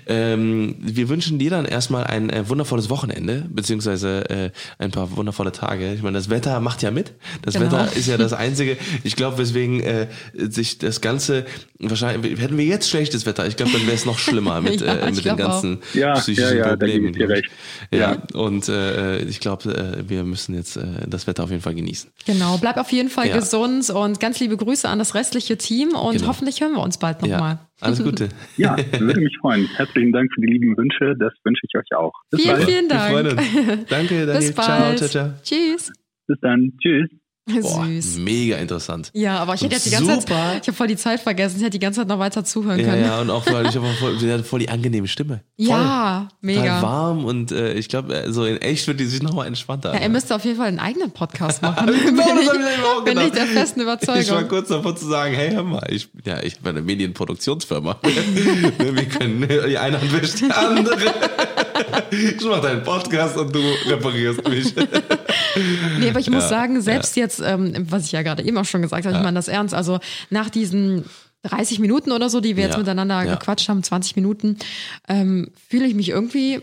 Speaker 3: Ähm, wir wünschen dir dann erstmal ein äh, wundervolles Wochenende, beziehungsweise äh, ein paar wundervolle Tage. Ich meine, das Wetter macht ja mit. Das
Speaker 2: Genau.
Speaker 3: Wetter ist ja das Einzige. Ich glaube, weswegen äh, sich das Ganze, wahrscheinlich, hätten wir jetzt schlechtes Wetter, ich glaube, dann wäre es noch schlimmer mit,
Speaker 2: Ja,
Speaker 3: äh, mit den
Speaker 2: auch.
Speaker 3: ganzen
Speaker 4: Ja,
Speaker 3: psychischen
Speaker 4: ja, ja,
Speaker 3: Problemen.
Speaker 4: gebe ich dir
Speaker 3: glaub
Speaker 4: recht.
Speaker 3: Ja,
Speaker 4: Ja.
Speaker 3: und äh, ich glaube, äh, wir müssen jetzt äh, das Wetter auf jeden Fall genießen.
Speaker 2: Genau, bleib auf jeden Fall
Speaker 3: Ja.
Speaker 2: gesund und ganz liebe Grüße an das restliche Team und
Speaker 3: Genau.
Speaker 2: hoffentlich hören wir uns bald
Speaker 3: Ja,
Speaker 2: nochmal.
Speaker 3: alles Gute.
Speaker 4: Ja, würde mich freuen. Herzlichen Dank für die lieben Wünsche. Das wünsche ich euch auch. Bis
Speaker 2: Vielen,
Speaker 4: bald.
Speaker 2: vielen Dank.
Speaker 3: Danke, Daniel.
Speaker 2: Bis bald.
Speaker 3: Ciao, ciao, ciao.
Speaker 2: Tschüss.
Speaker 4: Bis dann. Tschüss.
Speaker 3: Boah,
Speaker 2: Süß.
Speaker 3: mega interessant.
Speaker 2: Ja, aber ich hätte jetzt die ganze
Speaker 3: super.
Speaker 2: Zeit, ich habe voll die Zeit vergessen, ich hätte die ganze Zeit noch weiter zuhören
Speaker 3: Ja,
Speaker 2: können.
Speaker 3: ja, und auch weil ich habe voll, sie hat voll die angenehme Stimme. Voll.
Speaker 2: Ja, mega.
Speaker 3: warm und äh, ich glaube, so in echt wird die sich nochmal entspannter.
Speaker 2: Ja, er müsste auf jeden Fall einen eigenen Podcast machen.
Speaker 3: Genau, das
Speaker 2: bin
Speaker 3: hab
Speaker 2: ich,
Speaker 3: auch
Speaker 2: bin ich
Speaker 3: gedacht.
Speaker 2: der festen
Speaker 3: Ich war
Speaker 2: Überzeugung.
Speaker 3: kurz davor zu sagen, hey, hör mal, ich, ja, ich habe eine Medienproduktionsfirma. Wir können, die eine Hand wäscht die andere. Ich mache deinen Podcast und du reparierst mich.
Speaker 2: Nee, aber ich muss
Speaker 3: Ja,
Speaker 2: sagen, selbst jetzt, ähm, was ich ja gerade eben auch schon gesagt habe, ich meine das ernst, also nach diesen 30 Minuten oder so, die wir jetzt
Speaker 3: Ja,
Speaker 2: miteinander
Speaker 3: ja.
Speaker 2: gequatscht haben, 20 Minuten, ähm, fühle ich mich irgendwie,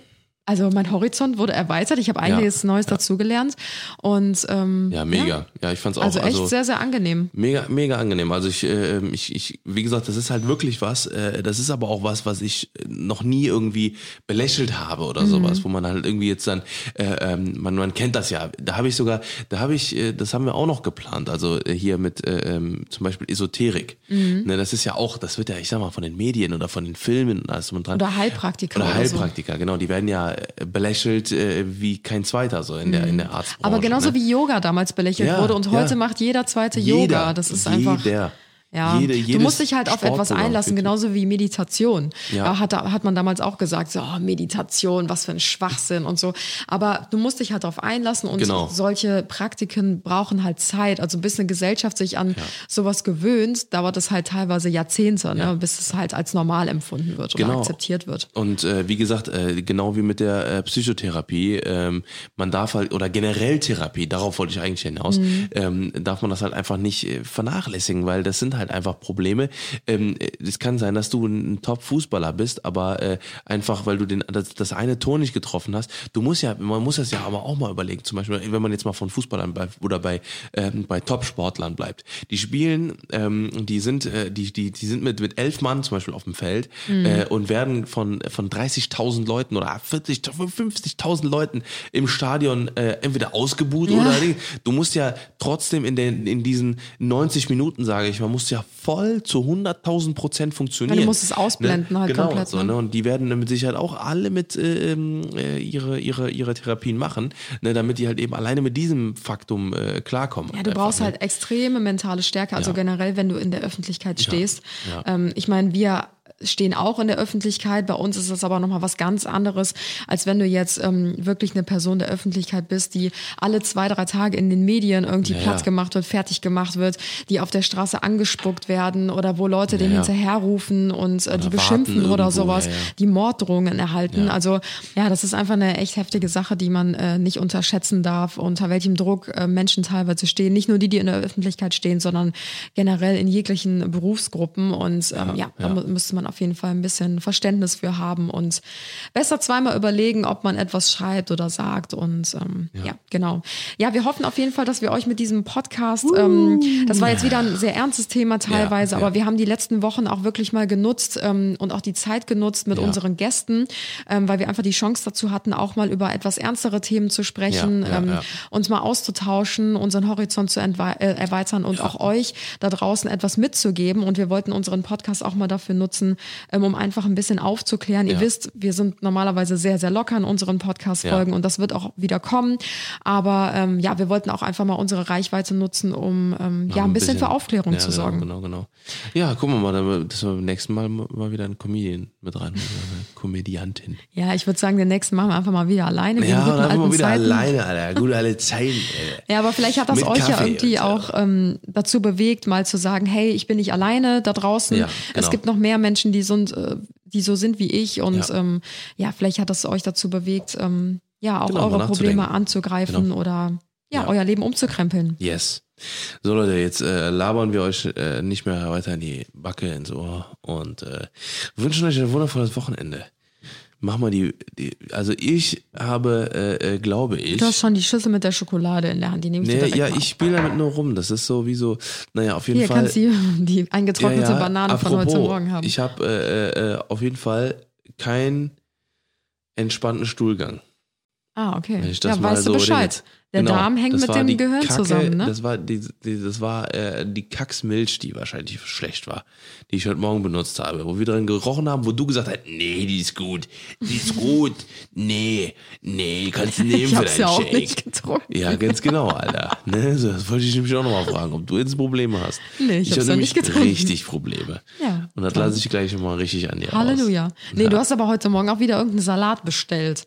Speaker 2: also mein Horizont wurde erweitert, ich habe einiges Neues dazugelernt und ähm,
Speaker 3: Ja, mega. Ja, ich fand's auch.
Speaker 2: Also echt sehr, sehr angenehm.
Speaker 3: Mega, mega angenehm. Also ich, äh, ich, ich, wie gesagt, das ist halt wirklich was. Äh, das ist aber auch was, was ich noch nie irgendwie belächelt habe oder sowas, wo man halt irgendwie jetzt dann, äh, ähm, man, man kennt das ja. Da habe ich sogar, da habe ich, äh, das haben wir auch noch geplant. Also äh, hier mit äh, ähm, zum Beispiel Esoterik. Ne, das ist ja auch, das wird ja, ich sag mal, von den Medien oder von den Filmen und alles drum und dran.
Speaker 2: Oder Heilpraktiker
Speaker 3: Oder
Speaker 2: oder so.
Speaker 3: Heilpraktiker, genau. Die werden ja belächelt äh, wie kein zweiter so in der in der Arztbranche.
Speaker 2: Aber genauso
Speaker 3: ne?
Speaker 2: wie Yoga damals belächelt
Speaker 3: Ja,
Speaker 2: wurde und
Speaker 3: ja.
Speaker 2: heute macht jeder zweite Yoga. Das ist einfach. Ja,
Speaker 3: Jede,
Speaker 2: du musst dich halt auf etwas einlassen, genauso wie Meditation.
Speaker 3: Ja.
Speaker 2: Ja. Hat, hat man damals auch gesagt, so, oh, Meditation, was für ein Schwachsinn und so. Aber du musst dich halt darauf einlassen und
Speaker 3: Genau.
Speaker 2: solche Praktiken brauchen halt Zeit. Also bis eine Gesellschaft sich an sowas gewöhnt, dauert es halt teilweise Jahrzehnte, ne, bis es halt als normal empfunden wird oder
Speaker 3: Genau.
Speaker 2: akzeptiert wird.
Speaker 3: Und äh, wie gesagt, äh, genau wie mit der äh, Psychotherapie, ähm, man darf halt, oder generell Therapie, darauf wollte ich eigentlich hinaus,
Speaker 2: Mhm.
Speaker 3: ähm, darf man das halt einfach nicht äh, vernachlässigen, weil das sind halt einfach Probleme. Ähm, äh, es kann sein, dass du ein Top-Fußballer bist, aber äh, einfach, weil du den, das, das eine Tor nicht getroffen hast, du musst ja, man muss das ja aber auch mal überlegen, zum Beispiel, wenn man jetzt mal von Fußballern bei, oder bei, ähm, bei Top-Sportlern bleibt. Die spielen, ähm, die sind, äh, die, die, die sind mit, mit elf Mann zum Beispiel auf dem Feld äh, und werden von, von 30.000 Leuten oder 40, 50.000 Leuten im Stadion äh, entweder ausgebuht
Speaker 2: Ja.
Speaker 3: oder du musst ja trotzdem in, den, in diesen 90 Minuten, sage ich mal, musst ja voll zu 100.000 Prozent funktionieren.
Speaker 2: Ja, du musst es ausblenden halt
Speaker 3: genau,
Speaker 2: komplett,
Speaker 3: So,
Speaker 2: ne?
Speaker 3: ne? Und die werden mit Sicherheit auch alle mit ähm, äh, ihre, ihre, ihre Therapien machen, ne? damit die halt eben alleine mit diesem Faktum äh, klarkommen.
Speaker 2: Ja, du
Speaker 3: einfach,
Speaker 2: brauchst
Speaker 3: ne?
Speaker 2: halt extreme mentale Stärke, also
Speaker 3: Ja.
Speaker 2: generell, wenn du in der Öffentlichkeit stehst.
Speaker 3: ja.
Speaker 2: Ähm, ich meine, wir stehen auch in der Öffentlichkeit. Bei uns ist das aber nochmal was ganz anderes, als wenn du jetzt ähm, wirklich eine Person der Öffentlichkeit bist, die alle zwei, drei Tage in den Medien irgendwie
Speaker 3: Ja,
Speaker 2: Platz
Speaker 3: ja.
Speaker 2: gemacht wird, fertig gemacht wird, die auf der Straße angespuckt werden oder wo Leute den
Speaker 3: ja.
Speaker 2: hinterherrufen und äh, die beschimpfen oder
Speaker 3: irgendwo,
Speaker 2: sowas,
Speaker 3: ja, ja.
Speaker 2: die Morddrohungen erhalten.
Speaker 3: Ja.
Speaker 2: Also ja, das ist einfach eine echt heftige Sache, die man äh, nicht unterschätzen darf, unter welchem Druck äh, Menschen teilweise stehen. Nicht nur die, die in der Öffentlichkeit stehen, sondern generell in jeglichen Berufsgruppen. Und ähm, ja, da müsste man auf jeden Fall ein bisschen Verständnis für haben und besser zweimal überlegen, ob man etwas schreibt oder sagt. Und ähm, ja. genau. Ja, wir hoffen auf jeden Fall, dass wir euch mit diesem Podcast, ähm, das war jetzt wieder ein sehr ernstes Thema teilweise,
Speaker 3: Ja, ja.
Speaker 2: aber wir haben die letzten Wochen auch wirklich mal genutzt ähm, und auch die Zeit genutzt mit
Speaker 3: Ja.
Speaker 2: unseren Gästen, ähm, weil wir einfach die Chance dazu hatten, auch mal über etwas ernstere Themen zu sprechen,
Speaker 3: Ja, ja,
Speaker 2: ähm,
Speaker 3: ja.
Speaker 2: uns mal auszutauschen, unseren Horizont zu äh, erweitern und auch euch da draußen etwas mitzugeben. Und wir wollten unseren Podcast auch mal dafür nutzen, ähm, um einfach ein bisschen aufzuklären. Ihr
Speaker 3: Ja.
Speaker 2: wisst, wir sind normalerweise sehr, sehr locker in unseren Podcast-Folgen
Speaker 3: Ja.
Speaker 2: und das wird auch wieder kommen. Aber ähm, ja, wir wollten auch einfach mal unsere Reichweite nutzen, um ähm, ja, ein bisschen, für Aufklärung
Speaker 3: ja,
Speaker 2: zu
Speaker 3: genau,
Speaker 2: sorgen.
Speaker 3: Genau, genau. Ja, gucken wir mal, dass wir beim nächsten Mal mal wieder einen Comedian mit rein, eine Komödiantin.
Speaker 2: Ja, ich würde sagen, den nächsten machen wir einfach mal wieder alleine.
Speaker 3: Ja, dann einfach mal
Speaker 2: alten
Speaker 3: wieder
Speaker 2: Zeiten.
Speaker 3: alleine, Alter. Gute alte Zeiten, Alter.
Speaker 2: Ja, aber vielleicht hat das
Speaker 3: Mit
Speaker 2: euch ja
Speaker 3: Kaffee
Speaker 2: irgendwie
Speaker 3: und so.
Speaker 2: auch ähm, dazu bewegt, mal zu sagen, hey, ich bin nicht alleine da draußen.
Speaker 3: Ja,
Speaker 2: Es
Speaker 3: genau.
Speaker 2: gibt noch mehr Menschen, die sind, äh, die so sind wie ich. Und
Speaker 3: Ja.
Speaker 2: ähm, ja, vielleicht hat das euch dazu bewegt, ähm, ja, auch
Speaker 3: Genau,
Speaker 2: eure Probleme anzugreifen
Speaker 3: Genau.
Speaker 2: oder ja,
Speaker 3: Ja.
Speaker 2: euer Leben umzukrempeln.
Speaker 3: Yes. So Leute, jetzt äh, labern wir euch äh, nicht mehr weiter in die Backe ins Ohr und äh, wünschen euch ein wundervolles Wochenende. Mach mal die, die also ich habe, äh, äh, glaube ich.
Speaker 2: Du hast schon die Schüssel mit der Schokolade in der Hand, die nehme ich dir
Speaker 3: Nee,
Speaker 2: direkt
Speaker 3: ja,
Speaker 2: mal.
Speaker 3: ich spiele damit nur rum. Das ist so wie so, naja, auf jeden
Speaker 2: Hier
Speaker 3: Fall.
Speaker 2: kannst du die eingetrocknete
Speaker 3: Ja, ja.
Speaker 2: Banane von heute
Speaker 3: Apropos,
Speaker 2: Morgen haben.
Speaker 3: Ich habe äh, äh, auf jeden Fall keinen entspannten Stuhlgang.
Speaker 2: Ah, okay.
Speaker 3: Wenn ich das
Speaker 2: Ja,
Speaker 3: mal
Speaker 2: weißt
Speaker 3: so
Speaker 2: du Bescheid.
Speaker 3: Dinge-
Speaker 2: Der
Speaker 3: Genau,
Speaker 2: Darm hängt mit dem Gehirn
Speaker 3: Kacke,
Speaker 2: zusammen, ne?
Speaker 3: Das war die, die das war äh, die Kacksmilch, die wahrscheinlich schlecht war, die ich heute Morgen benutzt habe, wo wir drin gerochen haben, wo du gesagt hast, nee, die ist gut, die ist gut, nee, nee, kannst du nehmen
Speaker 2: ich
Speaker 3: für deinen
Speaker 2: ja auch
Speaker 3: Shake.
Speaker 2: nicht getrunken.
Speaker 3: Ja, ganz genau, Alter. Ne, so, das wollte ich nämlich auch nochmal fragen, ob du jetzt Probleme hast.
Speaker 2: Nee, ich hab's
Speaker 3: habe nämlich
Speaker 2: nicht getrunken.
Speaker 3: richtig Probleme.
Speaker 2: Ja,
Speaker 3: Und das lasse ich gleich mal richtig an dir
Speaker 2: Halleluja.
Speaker 3: Raus.
Speaker 2: Nee,
Speaker 3: Ja.
Speaker 2: du hast aber heute Morgen auch wieder irgendeinen Salat bestellt.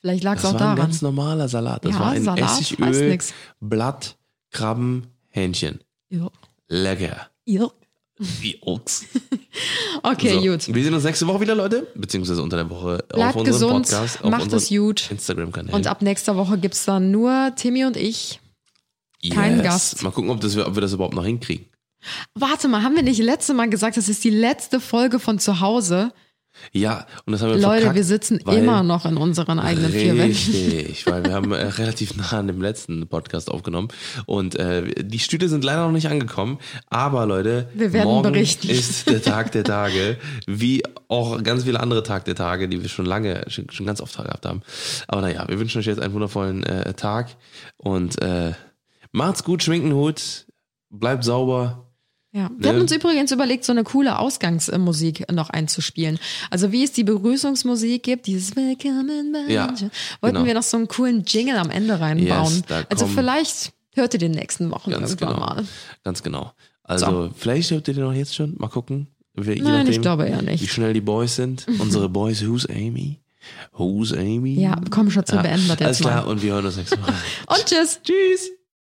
Speaker 2: Vielleicht lag es
Speaker 3: Das
Speaker 2: auch
Speaker 3: war ein ganz normaler Salat. Das
Speaker 2: Ja,
Speaker 3: war ein
Speaker 2: Salat
Speaker 3: Essigöl. Blatt, Krabben, Hähnchen.
Speaker 2: Ja.
Speaker 3: Lecker.
Speaker 2: Ja.
Speaker 3: Wie Ochs.
Speaker 2: Okay,
Speaker 3: so.
Speaker 2: gut.
Speaker 3: Wir sehen uns nächste Woche wieder, Leute. Beziehungsweise unter der Woche auf
Speaker 2: Bleibt
Speaker 3: unserem
Speaker 2: gesund,
Speaker 3: Podcast, auf
Speaker 2: macht es gut.
Speaker 3: Instagram-Kanal.
Speaker 2: Und ab nächster Woche gibt's dann nur Timmy und ich. keinen Gast.
Speaker 3: Mal gucken, ob, das, ob wir das überhaupt noch hinkriegen.
Speaker 2: Warte mal, haben wir nicht letzte Mal gesagt, das ist die letzte Folge von zu Hause?
Speaker 3: Ja, und das haben wir
Speaker 2: Leute,
Speaker 3: verkackt,
Speaker 2: wir sitzen immer noch in unseren eigenen vier Wänden.
Speaker 3: Richtig, weil wir haben äh, relativ nah an dem letzten Podcast aufgenommen und äh, die Stühle sind leider noch nicht angekommen, aber Leute,
Speaker 2: Wir werden
Speaker 3: morgen
Speaker 2: berichten.
Speaker 3: ist der Tag der Tage, wie auch ganz viele andere Tag der Tage, die wir schon lange, schon, schon ganz oft gehabt haben. Aber naja, wir wünschen euch jetzt einen wundervollen äh, Tag und äh, macht's gut, schwingt einen Hut, bleibt sauber.
Speaker 2: Ja. Wir
Speaker 3: Ne?
Speaker 2: haben uns übrigens überlegt, so eine coole Ausgangsmusik noch einzuspielen. Also wie es die Begrüßungsmusik gibt, dieses Willkommen bei
Speaker 3: Ja,
Speaker 2: wollten
Speaker 3: genau.
Speaker 2: wir noch so einen coolen Jingle am Ende reinbauen.
Speaker 3: Yes,
Speaker 2: also vielleicht hört ihr den nächsten Wochen
Speaker 3: Ganz
Speaker 2: irgendwann
Speaker 3: genau.
Speaker 2: mal.
Speaker 3: Ganz genau. Also vielleicht habt ihr den noch jetzt schon. Mal gucken. Wir,
Speaker 2: Nein, ich
Speaker 3: nachdem,
Speaker 2: glaube eher nicht.
Speaker 3: Wie schnell die Boys sind. Unsere Boys, who's Amy? Who's Amy?
Speaker 2: Ja, komm, Schatz, wir beenden das jetzt
Speaker 3: Alles klar
Speaker 2: mal.
Speaker 3: und wir hören uns nächstes Mal.
Speaker 2: Und tschüss.
Speaker 3: Tschüss.